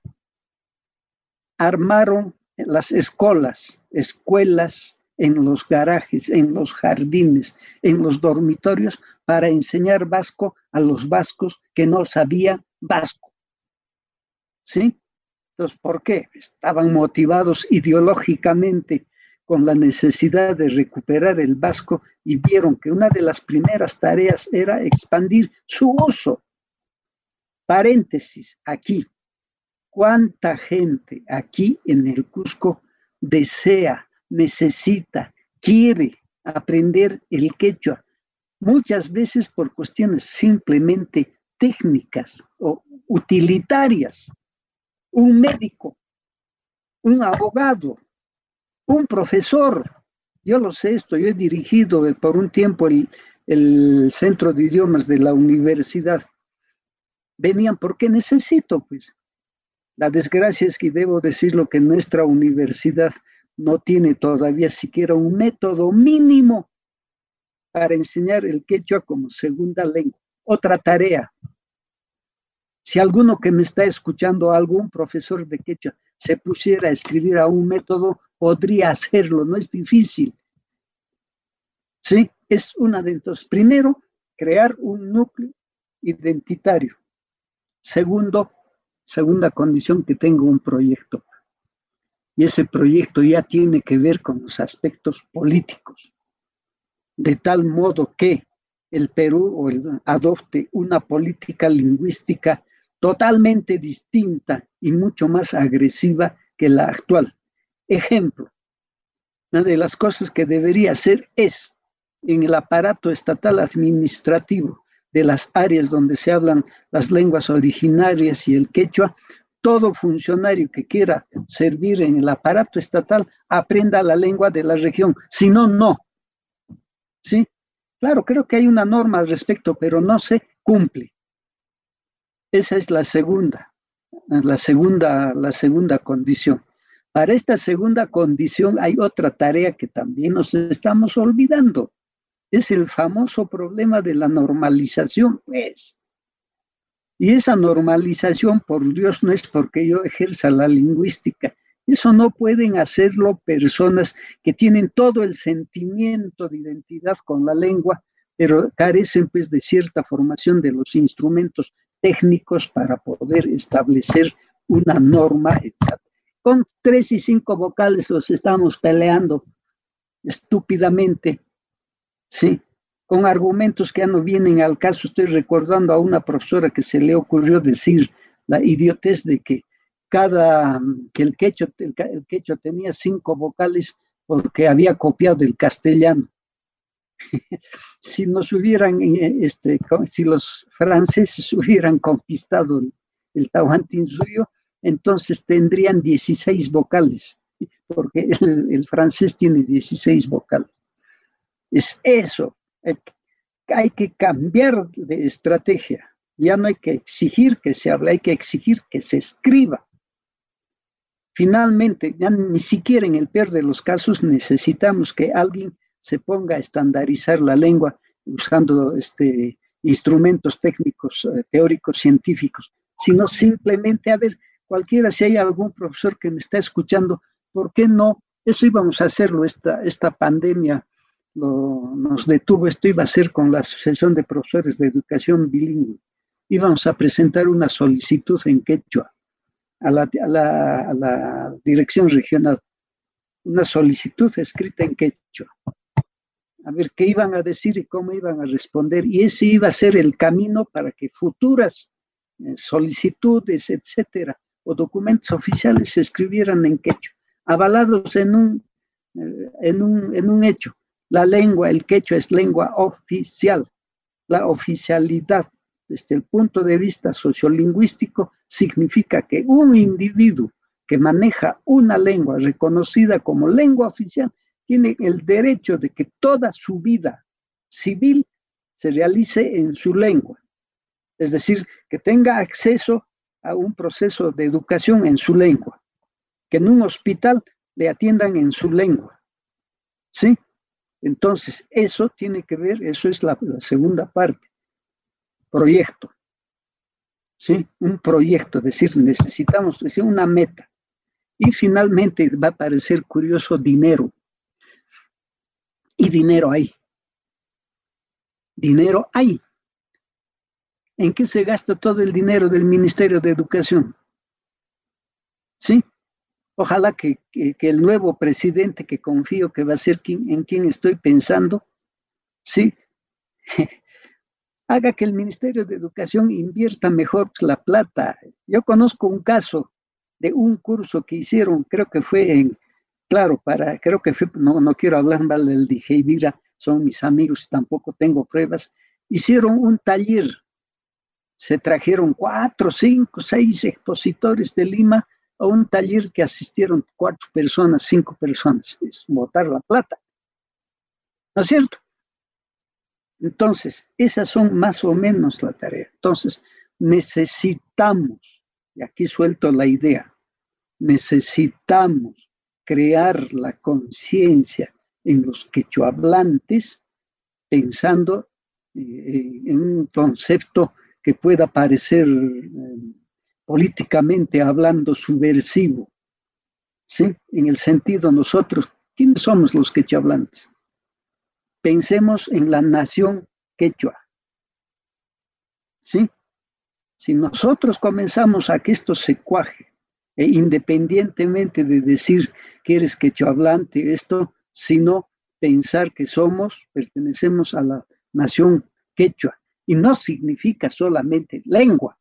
armaron las escuelas, escuelas en los garajes, en los jardines, en los dormitorios, para enseñar vasco a los vascos que no sabían vasco. ¿Sí? Entonces, ¿por qué? Estaban motivados ideológicamente con la necesidad de recuperar el vasco y vieron que una de las primeras tareas era expandir su uso. Paréntesis, aquí. ¿Cuánta gente aquí en el Cusco desea, necesita, quiere aprender el quechua? Muchas veces por cuestiones simplemente técnicas o utilitarias. Un médico, un abogado, un profesor. Yo lo sé esto, yo he dirigido por un tiempo el, el centro de idiomas de la universidad. Venían porque necesito, pues. La desgracia es que debo decirlo que nuestra universidad no tiene todavía siquiera un método mínimo para enseñar el quechua como segunda lengua. Otra tarea. Si alguno que me está escuchando, algún profesor de quechua, se pusiera a escribir a un método, podría hacerlo, no es difícil. ¿Sí? Es una de entonces. Primero, crear un núcleo identitario. Segundo, segunda condición, que tenga un proyecto. Y ese proyecto ya tiene que ver con los aspectos políticos. De tal modo que el Perú adopte una política lingüística totalmente distinta y mucho más agresiva que la actual. Ejemplo, una de las cosas que debería hacer es, en el aparato estatal administrativo de las áreas donde se hablan las lenguas originarias y el quechua, todo funcionario que quiera servir en el aparato estatal aprenda la lengua de la región, si no, no. ¿Sí? Claro, creo que hay una norma al respecto, pero no se cumple. Esa es la segunda, la segunda, la segunda condición. Para esta segunda condición hay otra tarea que también nos estamos olvidando. Es el famoso problema de la normalización, pues. Y esa normalización, por Dios, no es porque yo ejerza la lingüística. Eso no pueden hacerlo personas que tienen todo el sentimiento de identidad con la lengua, pero carecen pues de cierta formación de los instrumentos técnicos para poder establecer una norma, etc con tres y cinco vocales los estamos peleando estúpidamente, ¿sí? Con argumentos que ya no vienen al caso. Estoy recordando a una profesora que se le ocurrió decir la idiotez de que cada, que el quechua tenía cinco vocales porque había copiado el castellano. si nos hubieran, eh, este, si los franceses hubieran conquistado el, el suyo, entonces tendrían 16 vocales, porque el, francés tiene 16 vocales. Es eso, hay que cambiar de estrategia. Ya no hay que exigir que se hable, hay que exigir que se escriba. Finalmente, ya ni siquiera en el peor de los casos necesitamos que alguien se ponga a estandarizar la lengua usando este, instrumentos técnicos, eh, teóricos, científicos, sino simplemente, a ver, cualquiera, si hay algún profesor que me está escuchando, ¿por qué no? Eso íbamos a hacerlo, esta, esta pandemia nos detuvo, esto iba a ser con la Asociación de Profesores de Educación Bilingüe. Íbamos a presentar una solicitud en quechua a la, a la dirección regional, una solicitud escrita en quechua a ver qué iban a decir y cómo iban a responder. Y ese iba a ser el camino para que futuras eh, solicitudes, etcétera, o documentos oficiales se escribieran en quechua, avalados en un, eh, en un, en un hecho. La lengua, el quechua es lengua oficial. la oficialidad desde el punto de vista sociolingüístico significa que un individuo que maneja una lengua reconocida como lengua oficial tiene el derecho de que toda su vida civil se realice en su lengua. Es decir, que tenga acceso a un proceso de educación en su lengua, que en un hospital le atiendan en su lengua. ¿Sí? Entonces, eso tiene que ver, eso es la, segunda parte. Proyecto. ¿Sí? Un proyecto, es decir, necesitamos decir, una meta. Y finalmente va a parecer curioso dinero. Y dinero hay. Dinero hay. ¿En qué se gasta todo el dinero del Ministerio de Educación? ¿Sí? Ojalá que, el nuevo presidente, que confío que va a ser quien, en quien estoy pensando, ¿sí? haga que el Ministerio de Educación invierta mejor la plata. Yo conozco un caso de un curso que hicieron, creo que fue en, claro, para, creo que fue, no, no quiero hablar mal del dije Vira, son mis amigos y tampoco tengo pruebas, hicieron un taller, se trajeron cuatro, cinco, seis expositores de Lima a un taller que asistieron cuatro personas, cinco personas, es botar la plata. ¿No es cierto? Entonces, esas son más o menos la tarea. Entonces, necesitamos, y aquí suelto la idea, necesitamos crear la conciencia en los quechohablantes pensando eh, en un concepto que pueda parecer eh, políticamente hablando subversivo, ¿sí? En el sentido nosotros, ¿quiénes somos los quechohablantes? Pensemos en la nación quechua, ¿sí? Si nosotros comenzamos a que esto se cuaje, e independientemente de decir que eres quechohablante, esto, sino pensar que somos, pertenecemos a la nación quechua, y no significa solamente lengua,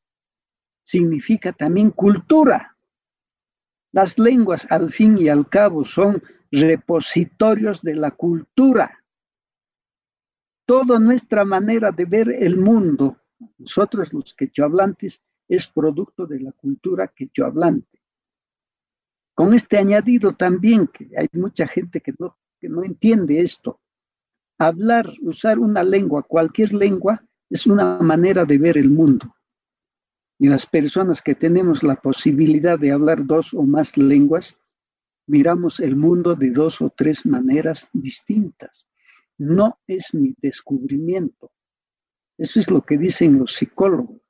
significa también cultura. Las lenguas, al fin y al cabo, son repositorios de la cultura. Toda nuestra manera de ver el mundo, nosotros los quechohablantes, es producto de la cultura quechohablante. Con este añadido también, que hay mucha gente que no, que no entiende esto, hablar, usar una lengua, cualquier lengua, es una manera de ver el mundo y las personas que tenemos la posibilidad de hablar dos o más lenguas, miramos el mundo de dos o tres maneras distintas. No es mi descubrimiento. Eso es lo que dicen los psicólogos.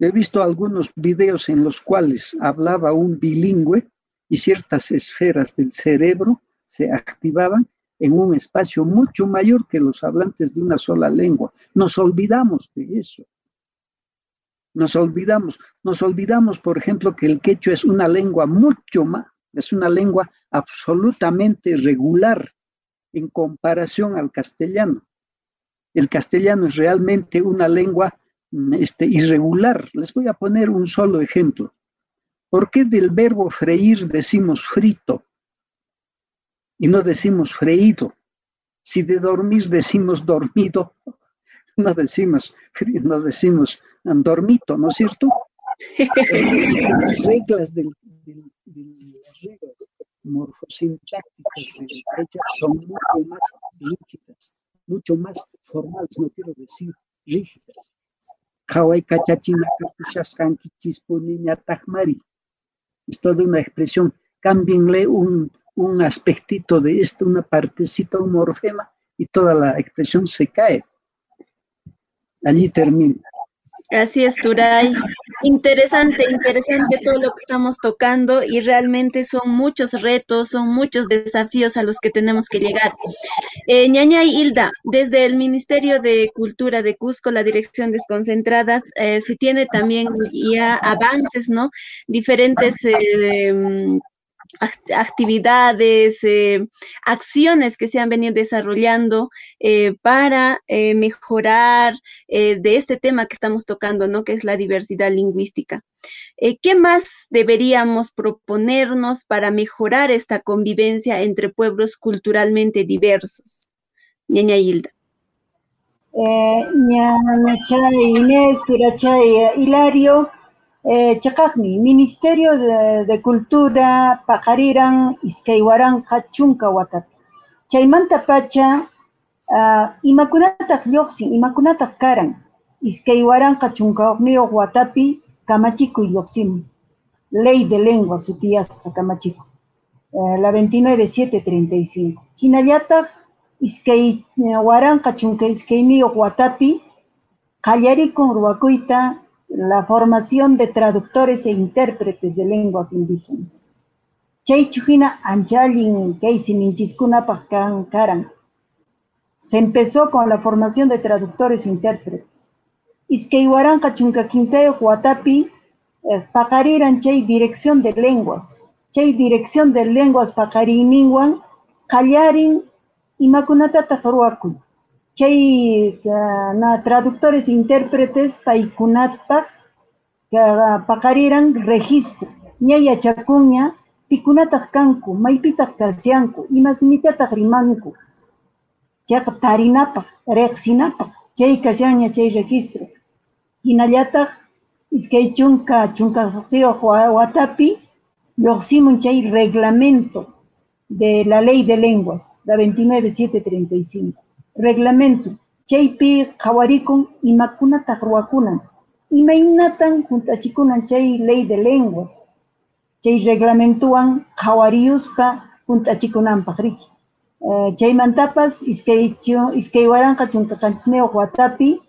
He visto algunos videos en los cuales hablaba un bilingüe y ciertas esferas del cerebro se activaban en un espacio mucho mayor que los hablantes de una sola lengua. Nos olvidamos de eso. Nos olvidamos, nos olvidamos, por ejemplo, que el quechua es una lengua mucho más, es una lengua absolutamente regular en comparación al castellano. El castellano es realmente una lengua mm, este, irregular. Les voy a poner un solo ejemplo. ¿Por qué del verbo freír decimos frito y no decimos freído? Si de dormir decimos dormido, no decimos, no decimos dormito, ¿no es cierto? las reglas del, las reglas morfosintácticas de la fecha son mucho más rígidas, mucho más formales, no quiero decir rígidas. Es toda una expresión. Cámbienle un, un aspectito de esto, una partecita, un morfema, y toda la expresión se cae. Allí termina.
Así es, Turay. Interesante, interesante todo lo que estamos tocando y realmente son muchos retos, son muchos desafíos a los que tenemos que llegar. Eh, y Hilda, desde el Ministerio de Cultura de Cusco, la Dirección Desconcentrada, eh, se tiene también ya avances, ¿no? Diferentes eh, actividades, eh, acciones que se han venido desarrollando eh, para eh, mejorar de este tema que estamos tocando, ¿no? Que es la diversidad lingüística. ¿Qué más deberíamos proponernos para mejorar esta convivencia entre pueblos culturalmente diversos? Ñaña Hilda.
ñañachay Inés, Turachay Hilario, eh, chakakmi, Ministerio de, Cultura, Paqariran, Iskaywaranqa chunka watapi. Chaymanta pacha, uh, imakunataq lluqsin, imakunataq karan, Iskaywaranqa chunkawaqniyuq watapi, kamachikuy lluqsimun. Ley de lengua sutiyasqa kamachiku. Uh, la 29735. Hinallataq, iskay waranqa chunka iskayniyuq watapi, qallarikun la formación de traductores e intérpretes de lenguas indígenas. Kay siminchiskunapaq kan karan. Se empezó con la formación de traductores e intérpretes. Iskay waranqa chunka kinsayuq watapi, eh, paqariran chay dirección de lenguas. Chay dirección de lenguas paqariyninwan qallarin imakunatataq ruwakuy. Chay uh, na traductores intérpretes paykunataq uh, paqariran registro. Ña yachakunña pikunataq kanku, maypitaq kasiyanku, imasimitataq rimanku. Chayqa tarinapaq, riqsinapaq, chay kashaña chay registro. Hinallataq iskay chunka, chunka suqtiyuq watapi lluqsimun chay reglamento de la ley de lenguas, la 29735. Reglamento. Chaypi qawarikun imakunataq ruwakunan. Imaynatan juntachikunan chay ley de lenguas. Chay reglamentuwan qawariyuspa juntachikunanpaq riki. Uh, chaymantapas iskay, iskay waranqa chunkakanchikniyuq watapi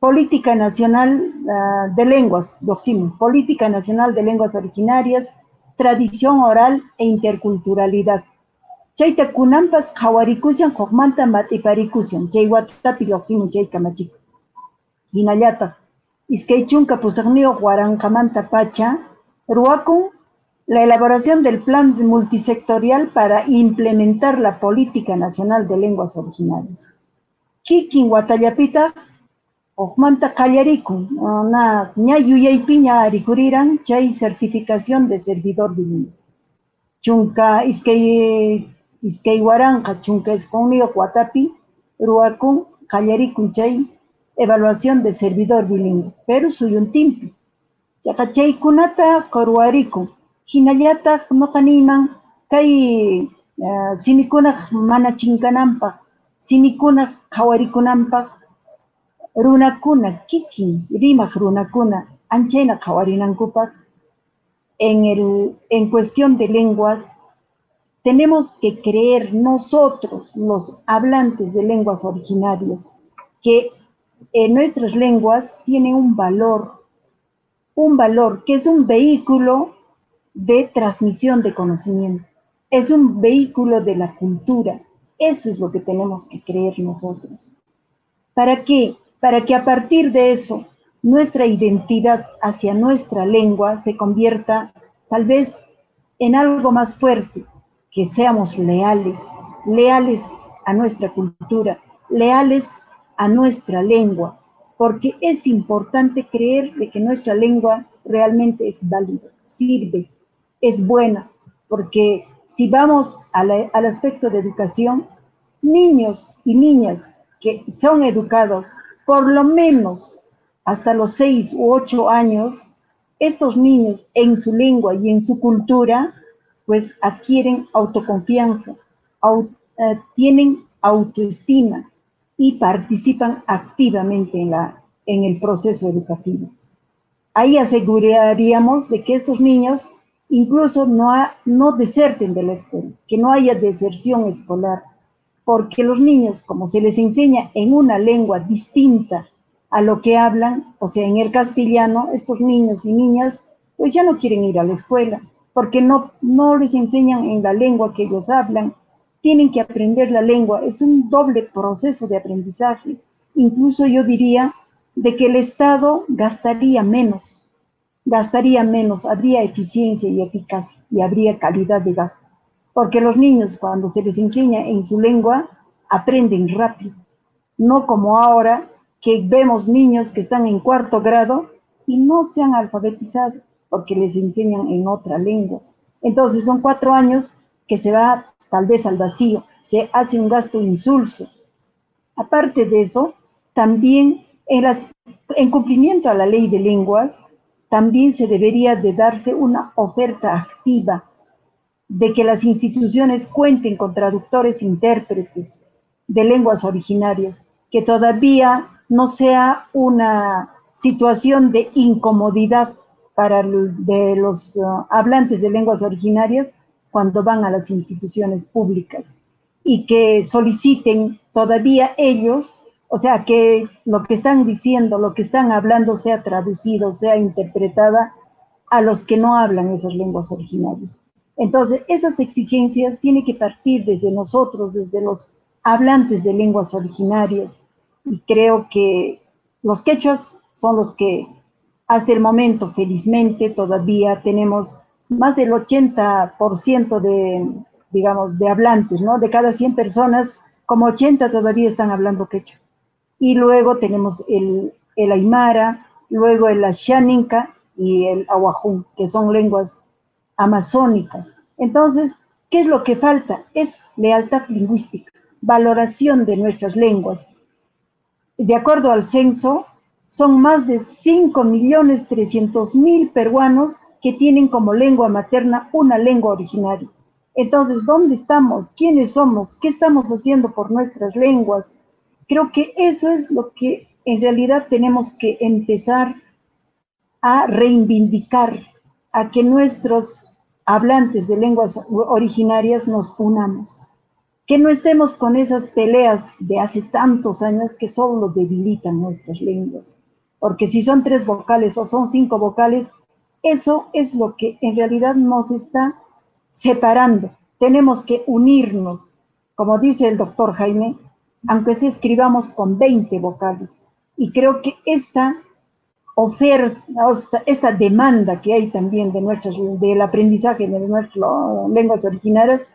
Política Nacional uh, de Lenguas, lluqsimun. Política Nacional de Lenguas Originarias, Tradición Oral e Interculturalidad. Chayta kunampas qhawarikusan hukmanta mat'iparikusan chay watapi lluqsimun chay kamachika. Hinallataq iskay chunka pusaqniyuq waranqamanta pacha ruwakun la elaboración del plan multisectorial para implementar la Política Nacional de Lenguas Originales. Kikin watallapitaq hukmanta qallarikun na ña yuyaypi ña rikuriran chay certificación de servidor bilingüe. Chunka iskay iskay waranqa chunka isqunniyoq watapi ruwakun qallarikun chay evaluación de servidor bilingüe, pero suyuntinpi. Chaqa chaykunata qurwarikun. Hinallataq nuqa niyman kay uh, simikunaq mana chinkananpaq, simikunaq qhawarikunanpaq runakuna kikin rimaq runakuna anchayna qhawarinankupaq en, el, en cuestión de lenguas tenemos que creer nosotros, los hablantes de lenguas originarias, que en nuestras lenguas tienen un valor, un valor que es un vehículo de transmisión de conocimiento, es un vehículo de la cultura. Eso es lo que tenemos que creer nosotros. ¿Para qué? Para que a partir de eso nuestra identidad hacia nuestra lengua se convierta tal vez en algo más fuerte, que seamos leales, leales a nuestra cultura, leales a nuestra lengua, porque es importante creer de que nuestra lengua realmente es válida, sirve, es buena, porque si vamos la, al aspecto de educación, niños y niñas que son educados por lo menos hasta los seis u ocho años, estos niños en su lengua y en su cultura, pues adquieren autoconfianza, au, uh, tienen autoestima y participan activamente en, la, en el proceso educativo. Ahí aseguraríamos de que estos niños incluso no, no deserten de la escuela, que no haya deserción escolar, porque los niños, como se les enseña en una lengua distinta a lo que hablan, o sea, en el castellano, estos niños y niñas, pues ya no quieren ir a la escuela, porque no, no les enseñan en la lengua que ellos hablan, tienen que aprender la lengua, es un doble proceso de aprendizaje. Incluso yo diría de que el Estado gastaría menos, gastaría menos, habría eficiencia y eficacia y habría calidad de gasto. Porque los niños cuando se les enseña en su lengua aprenden rápido, no como ahora que vemos niños que están en cuarto grado y no se han alfabetizado porque les enseñan en otra lengua. Entonces son cuatro años que se va tal vez al vacío, se hace un gasto insulso. Aparte de eso, también en, cumplimiento a la ley de lenguas, también se debería de darse una oferta activa de que las instituciones cuenten con traductores intérpretes de lenguas originarias, que todavía no sea una situación de incomodidad para de los uh, hablantes de lenguas originarias cuando van a las instituciones públicas y que soliciten todavía ellos, o sea, que lo que están diciendo, lo que están hablando sea traducido, sea interpretada a los que no hablan esas lenguas originarias. Entonces, esas exigencias tienen que partir desde nosotros, desde los hablantes de lenguas originarias, y creo que los quechuas son los que hasta el momento, felizmente, todavía tenemos más del 80% de, digamos, de hablantes, ¿no? De cada 100 personas, como 80 todavía están hablando quechua. Y luego tenemos el, el aymara, luego el ashaninka y el ahuajún, que son lenguas amazónicas. Entonces, ¿qué es lo que falta? Es lealtad lingüística, valoración de nuestras lenguas. De acuerdo al censo, son más de 5.300.000 peruanos que tienen como lengua materna una lengua originaria. Entonces, ¿dónde estamos? ¿Quiénes somos? ¿Qué estamos haciendo por nuestras lenguas? Creo que eso es lo que en realidad tenemos que empezar a reivindicar, a que nuestros hablantes de lenguas originarias nos unamos, que no estemos con esas peleas de hace tantos años que solo debilitan nuestras lenguas, porque si son tres vocales o son cinco vocales, eso es lo que en realidad nos está separando. Tenemos que unirnos, como dice el doctor Jaime, aunque se escribamos con 20 vocales. Y creo que esta oferta, esta demanda que hay también de nuestras, del aprendizaje de nuestras lenguas originarias,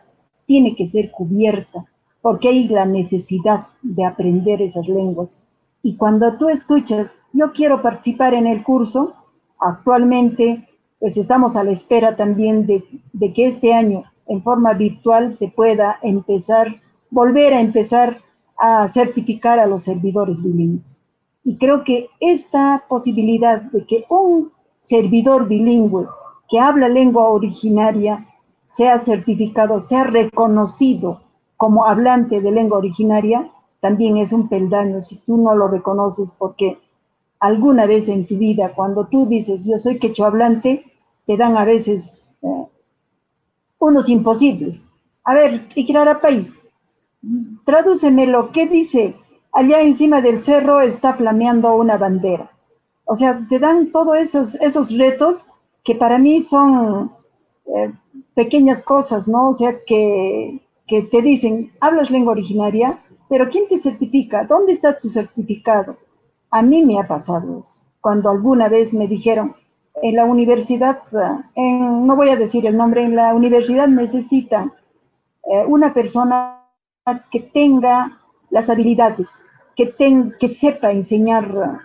tiene que ser cubierta, porque hay la necesidad de aprender esas lenguas. Y cuando tú escuchas, yo quiero participar en el curso, Actualmente, pues estamos a la espera también de, que este año, en forma virtual, se pueda empezar, volver a empezar a certificar a los servidores bilingües. Y creo que esta posibilidad de que un servidor bilingüe que habla lengua originaria sea certificado, sea reconocido como hablante de lengua originaria, también es un peldaño si tú no lo reconoces porque alguna vez en tu vida, cuando tú dices yo soy quechua hablante, te dan a veces eh, unos imposibles. A ver, tradúceme lo que dice, allá encima del cerro está flameando una bandera. O sea, te dan todos esos, esos retos que para mí son eh, pequeñas cosas, ¿no? O sea, que, te dicen, hablas lengua originaria, pero ¿quién te certifica? ¿Dónde está tu certificado? A mí me ha pasado eso. Cuando alguna vez me dijeron, en la universidad, en, no voy a decir el nombre, en la universidad necesitan eh, una persona que tenga las habilidades, que, que sepa enseñar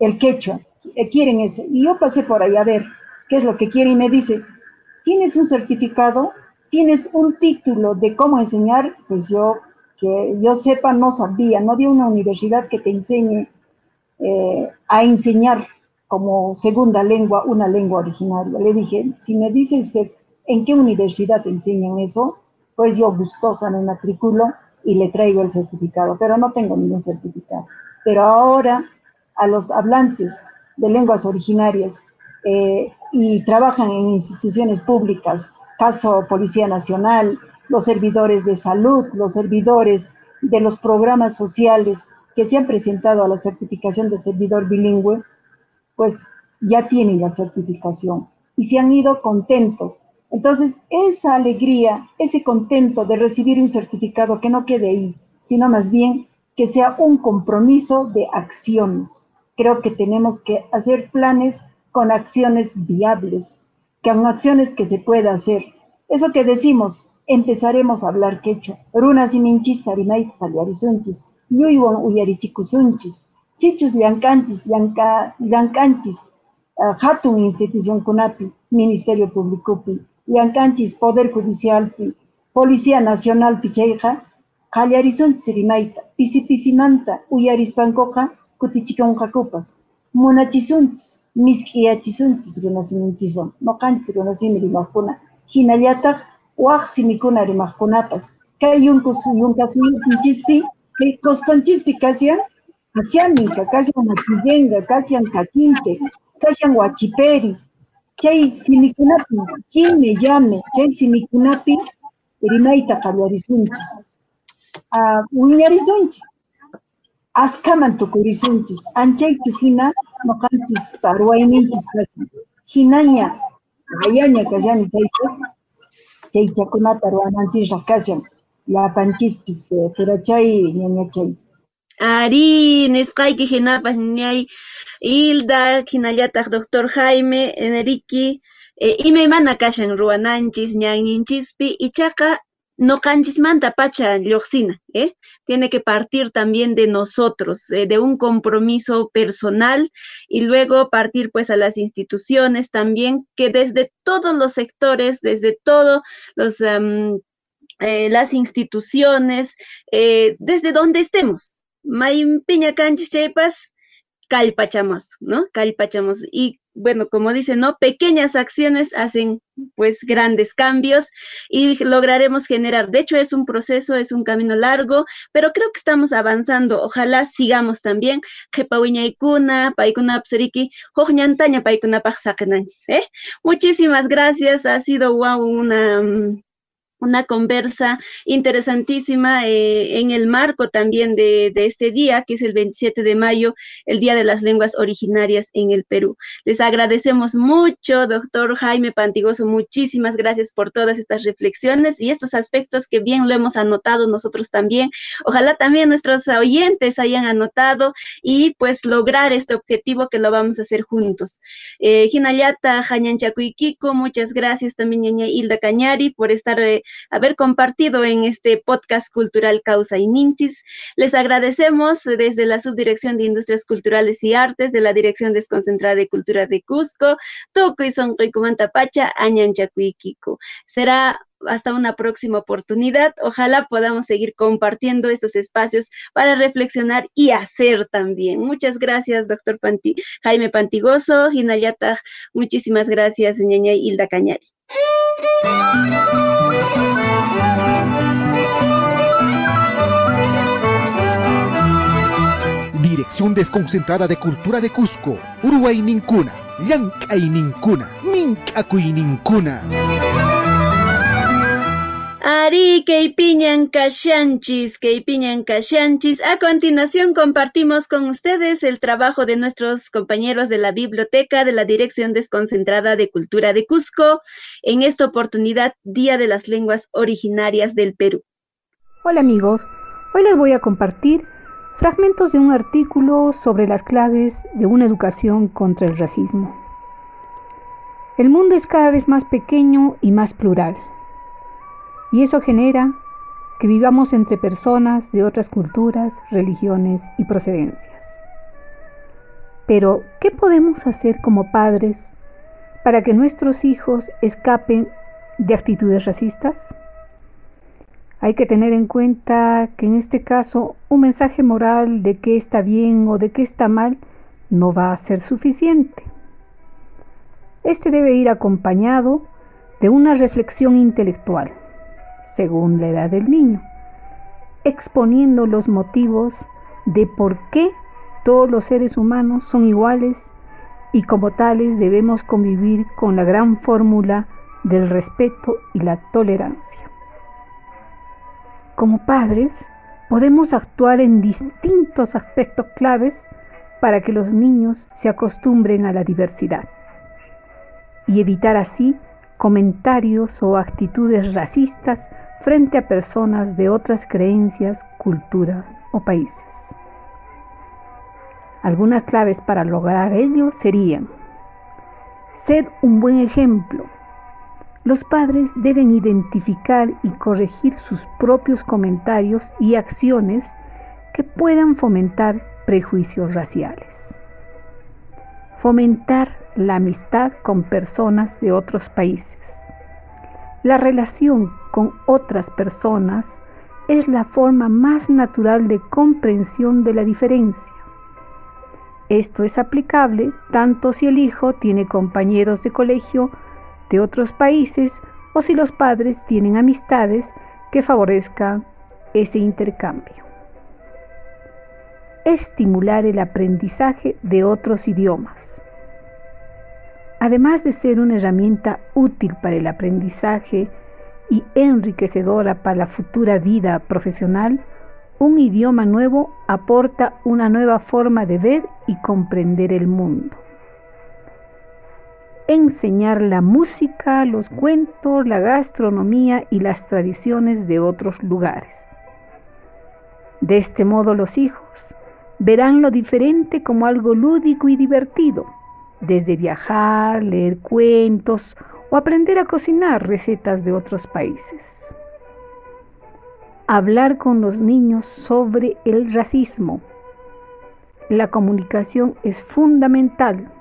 el quechua. Eh, quieren eso. Y yo pasé por ahí a ver qué es lo que quiere y me dice, ¿tienes un certificado? ¿Tienes un título de cómo enseñar? Pues yo, que yo sepa, no sabía, no había una universidad que te enseñe eh, a enseñar como segunda lengua una lengua originaria. Le dije, si me dice usted en qué universidad enseñan eso, pues yo gustosa me matriculo y le traigo el certificado, pero no tengo ningún certificado. Pero ahora a los hablantes de lenguas originarias eh, y trabajan en instituciones públicas, caso Policía Nacional, los servidores de salud, los servidores de los programas sociales, que se han presentado a la certificación de servidor bilingüe, pues ya tienen la certificación y se han ido contentos. Entonces, esa alegría, ese contento de recibir un certificado que no quede ahí, sino más bien que sea un compromiso de acciones. Creo que tenemos que hacer planes con acciones viables, con acciones que se pueda hacer. Eso que decimos, empezaremos a hablar quechua. Runas y minchis, tarimay, taliarisunchis lluywan uyarichikusunchis, sichus llankanchis, uh, hatun institución kunapi, Ministerio Públicopi, llankanchis Poder Judicialpi, Policía Nacional Pichayqa, qallarisonchis rimayta pisi pisimanta uyarispankoqa kutichikunqakupas munachisunchis misk'iyachisunchis runasimunchiswan noqanchis runasimi rimaqkuna hinallataq waq simikuna rimaqkunapas kay yunkus yunkasinchispi kay qosqanchispi kasyan kasyaninka kasyan machillenqa kasyan kakinte kasyan wachiperi chay simikunapi chime llame chay simikunapi rimayta qallarisunchis uh, wiñarisunchis askaman tukurisunchis anchaychu hina noqanchis parwayninchis kashan hinaña ayaña kallani chaypas chaychakunata ruwananchis kashan llapanchispis turachay ñañachay.
Ari, nisqayki hinapas ñay Hilda, hinallataq doctor Jaime, Enrique, eh, imaymana kashan ruwananchis ñanninchispi ichaqa noqanchismanta pacha lluqsina, ¿eh? Tiene que partir también de nosotros, eh, de un compromiso personal y luego partir pues a las instituciones también, que desde todos los sectores, desde todos los... Eh, las instituciones, eh, desde donde estemos. Mayimpiña canchis chaypas, calpachamos, ¿no? Calpachamos. Y bueno, como dicen, ¿no? Pequeñas acciones hacen pues grandes cambios y lograremos generar. De hecho, es un proceso, es un camino largo, pero creo que estamos avanzando. Ojalá sigamos también. ¿eh? Muchísimas gracias. Ha sido wow, una mm, una conversa interesantísima eh, en el marco también de, de, este día, que es el 27 de mayo, el Día de las Lenguas Originarias en el Perú. Les agradecemos mucho, doctor Jaime Pantigoso, muchísimas gracias por todas estas reflexiones y estos aspectos que bien lo hemos anotado nosotros también. Ojalá también nuestros oyentes hayan anotado y pues lograr este objetivo que lo vamos a hacer juntos. Eh, Jinayata, Jañanchacuiquico, muchas gracias también, Ñaña Hilda Cañari, por estar... Eh, haber compartido en este podcast cultural Causa y Ninchis. Les agradecemos desde la Subdirección de Industrias Culturales y Artes de la Dirección Desconcentrada de Cultura de Cusco, Toco y Sonricumantapacha. Será hasta una próxima oportunidad. Ojalá podamos seguir compartiendo estos espacios para reflexionar y hacer también. Muchas gracias, doctor Panti Jaime Pantigoso, Hinayata. Muchísimas gracias, ñaña Hilda Cañari.
Dirección Desconcentrada de Cultura de Cusco, Uruguay Nincuna, Llancay Nincuna, Mincacuy Nincuna.
Ari, Keipiñan Kashanchis, Keipiñan Kashanchis. A continuación compartimos con ustedes el trabajo de nuestros compañeros de la biblioteca de la Dirección Desconcentrada de Cultura de Cusco, en esta oportunidad Día de las Lenguas Originarias del Perú.
Hola amigos, hoy les voy a compartir fragmentos de un artículo sobre las claves de una educación contra el racismo. El mundo es cada vez más pequeño y más plural. Y eso genera que vivamos entre personas de otras culturas, religiones y procedencias. Pero, ¿qué podemos hacer como padres para que nuestros hijos escapen de actitudes racistas? Hay que tener en cuenta que en este caso un mensaje moral de qué está bien o de qué está mal no va a ser suficiente. Este debe ir acompañado de una reflexión intelectual según la edad del niño, exponiendo los motivos de por qué todos los seres humanos son iguales y como tales debemos convivir con la gran fórmula del respeto y la tolerancia. Como padres, podemos actuar en distintos aspectos claves para que los niños se acostumbren a la diversidad y evitar así comentarios o actitudes racistas frente a personas de otras creencias, culturas o países. Algunas claves para lograr ello serían ser un buen ejemplo. Los padres deben identificar y corregir sus propios comentarios y acciones que puedan fomentar prejuicios raciales. Fomentar la amistad con personas de otros países. La relación con otras personas es la forma más natural de comprensión de la diferencia. Esto es aplicable tanto si el hijo tiene compañeros de colegio de otros países o si los padres tienen amistades que favorezcan ese intercambio. Estimular el aprendizaje de otros idiomas. Además de ser una herramienta útil para el aprendizaje y enriquecedora para la futura vida profesional, un idioma nuevo aporta una nueva forma de ver y comprender el mundo. Enseñar la música, los cuentos, la gastronomía y las tradiciones de otros lugares. De este modo los hijos verán lo diferente como algo lúdico y divertido, desde viajar, leer cuentos o aprender a cocinar recetas de otros países. Hablar con los niños sobre el racismo. La comunicación es fundamental.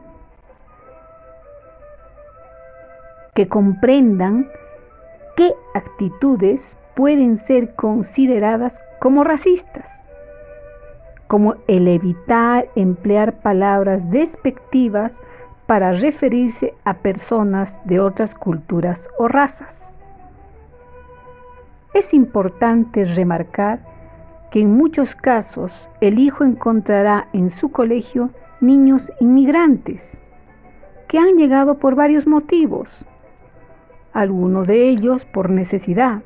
Que comprendan qué actitudes pueden ser consideradas como racistas como el evitar emplear palabras despectivas para referirse a personas de otras culturas o razas. Es importante remarcar que en muchos casos el hijo encontrará en su colegio niños inmigrantes que han llegado por varios motivos, algunos de ellos por necesidad.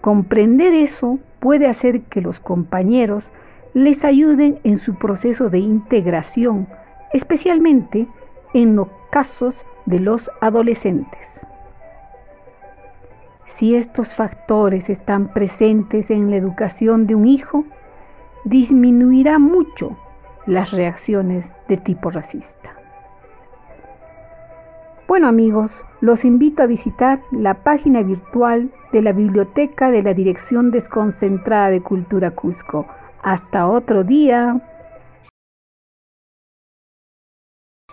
Comprender eso puede hacer que los compañeros les ayuden en su proceso de integración, especialmente en los casos de los adolescentes. Si estos factores están presentes en la educación de un hijo, disminuirá mucho las reacciones de tipo racista. Bueno amigos, los invito a visitar la página virtual de la Biblioteca de la Dirección Desconcentrada de Cultura Cusco hasta otro día.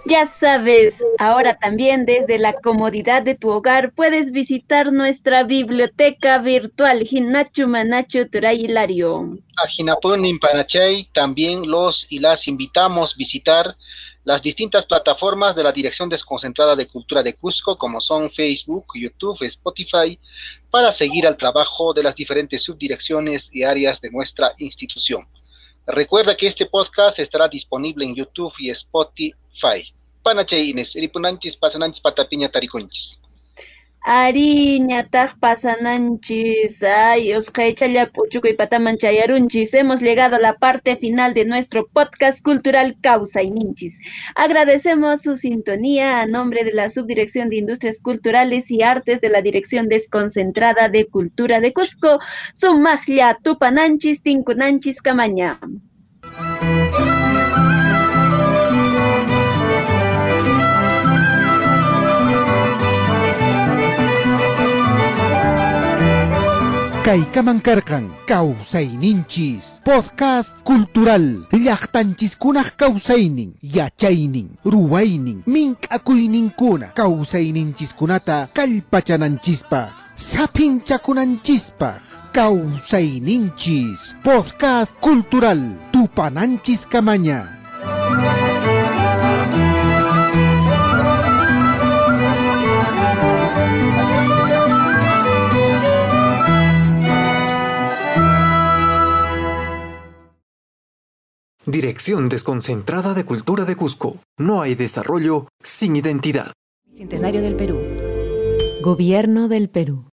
Ya sabes, ahora también desde la comodidad de tu hogar puedes visitar nuestra biblioteca virtual Hinachu Manachu Turay Hilario.
A Panachay también los y las invitamos a visitar las distintas plataformas de la Dirección Desconcentrada de Cultura de Cusco, como son Facebook, YouTube, Spotify, para seguir al trabajo de las diferentes subdirecciones y áreas de nuestra institución. Recuerda que este podcast estará disponible en YouTube y Spotify. Panache Inés, Eripunanchis, Pasananchis, Patapiña, Tariconchis.
Ari pasananchis, ay, Osqaychalla y patamanchayarunchis. Hemos llegado a la parte final de nuestro podcast cultural Causa y Ninchis. Agradecemos su sintonía a nombre de la Subdirección de Industrias Culturales y Artes de la Dirección Desconcentrada de Cultura de Cusco, Sumaglia Tupananchis, Tincunanchis, Camaña.
Kaykamankarkan Ninchis Podcast cultural Llaqtanchiskunaq kawsaynin yachaynin ruwaynin mink'akuyninkuna kawsayninchiskuna kallpachananchispaq sapinchakunanchispaq Ninchis Podcast cultural tupananchis kamaña
Dirección Desconcentrada de Cultura de Cusco. No hay desarrollo sin identidad.
Centenario del Perú. Gobierno del Perú.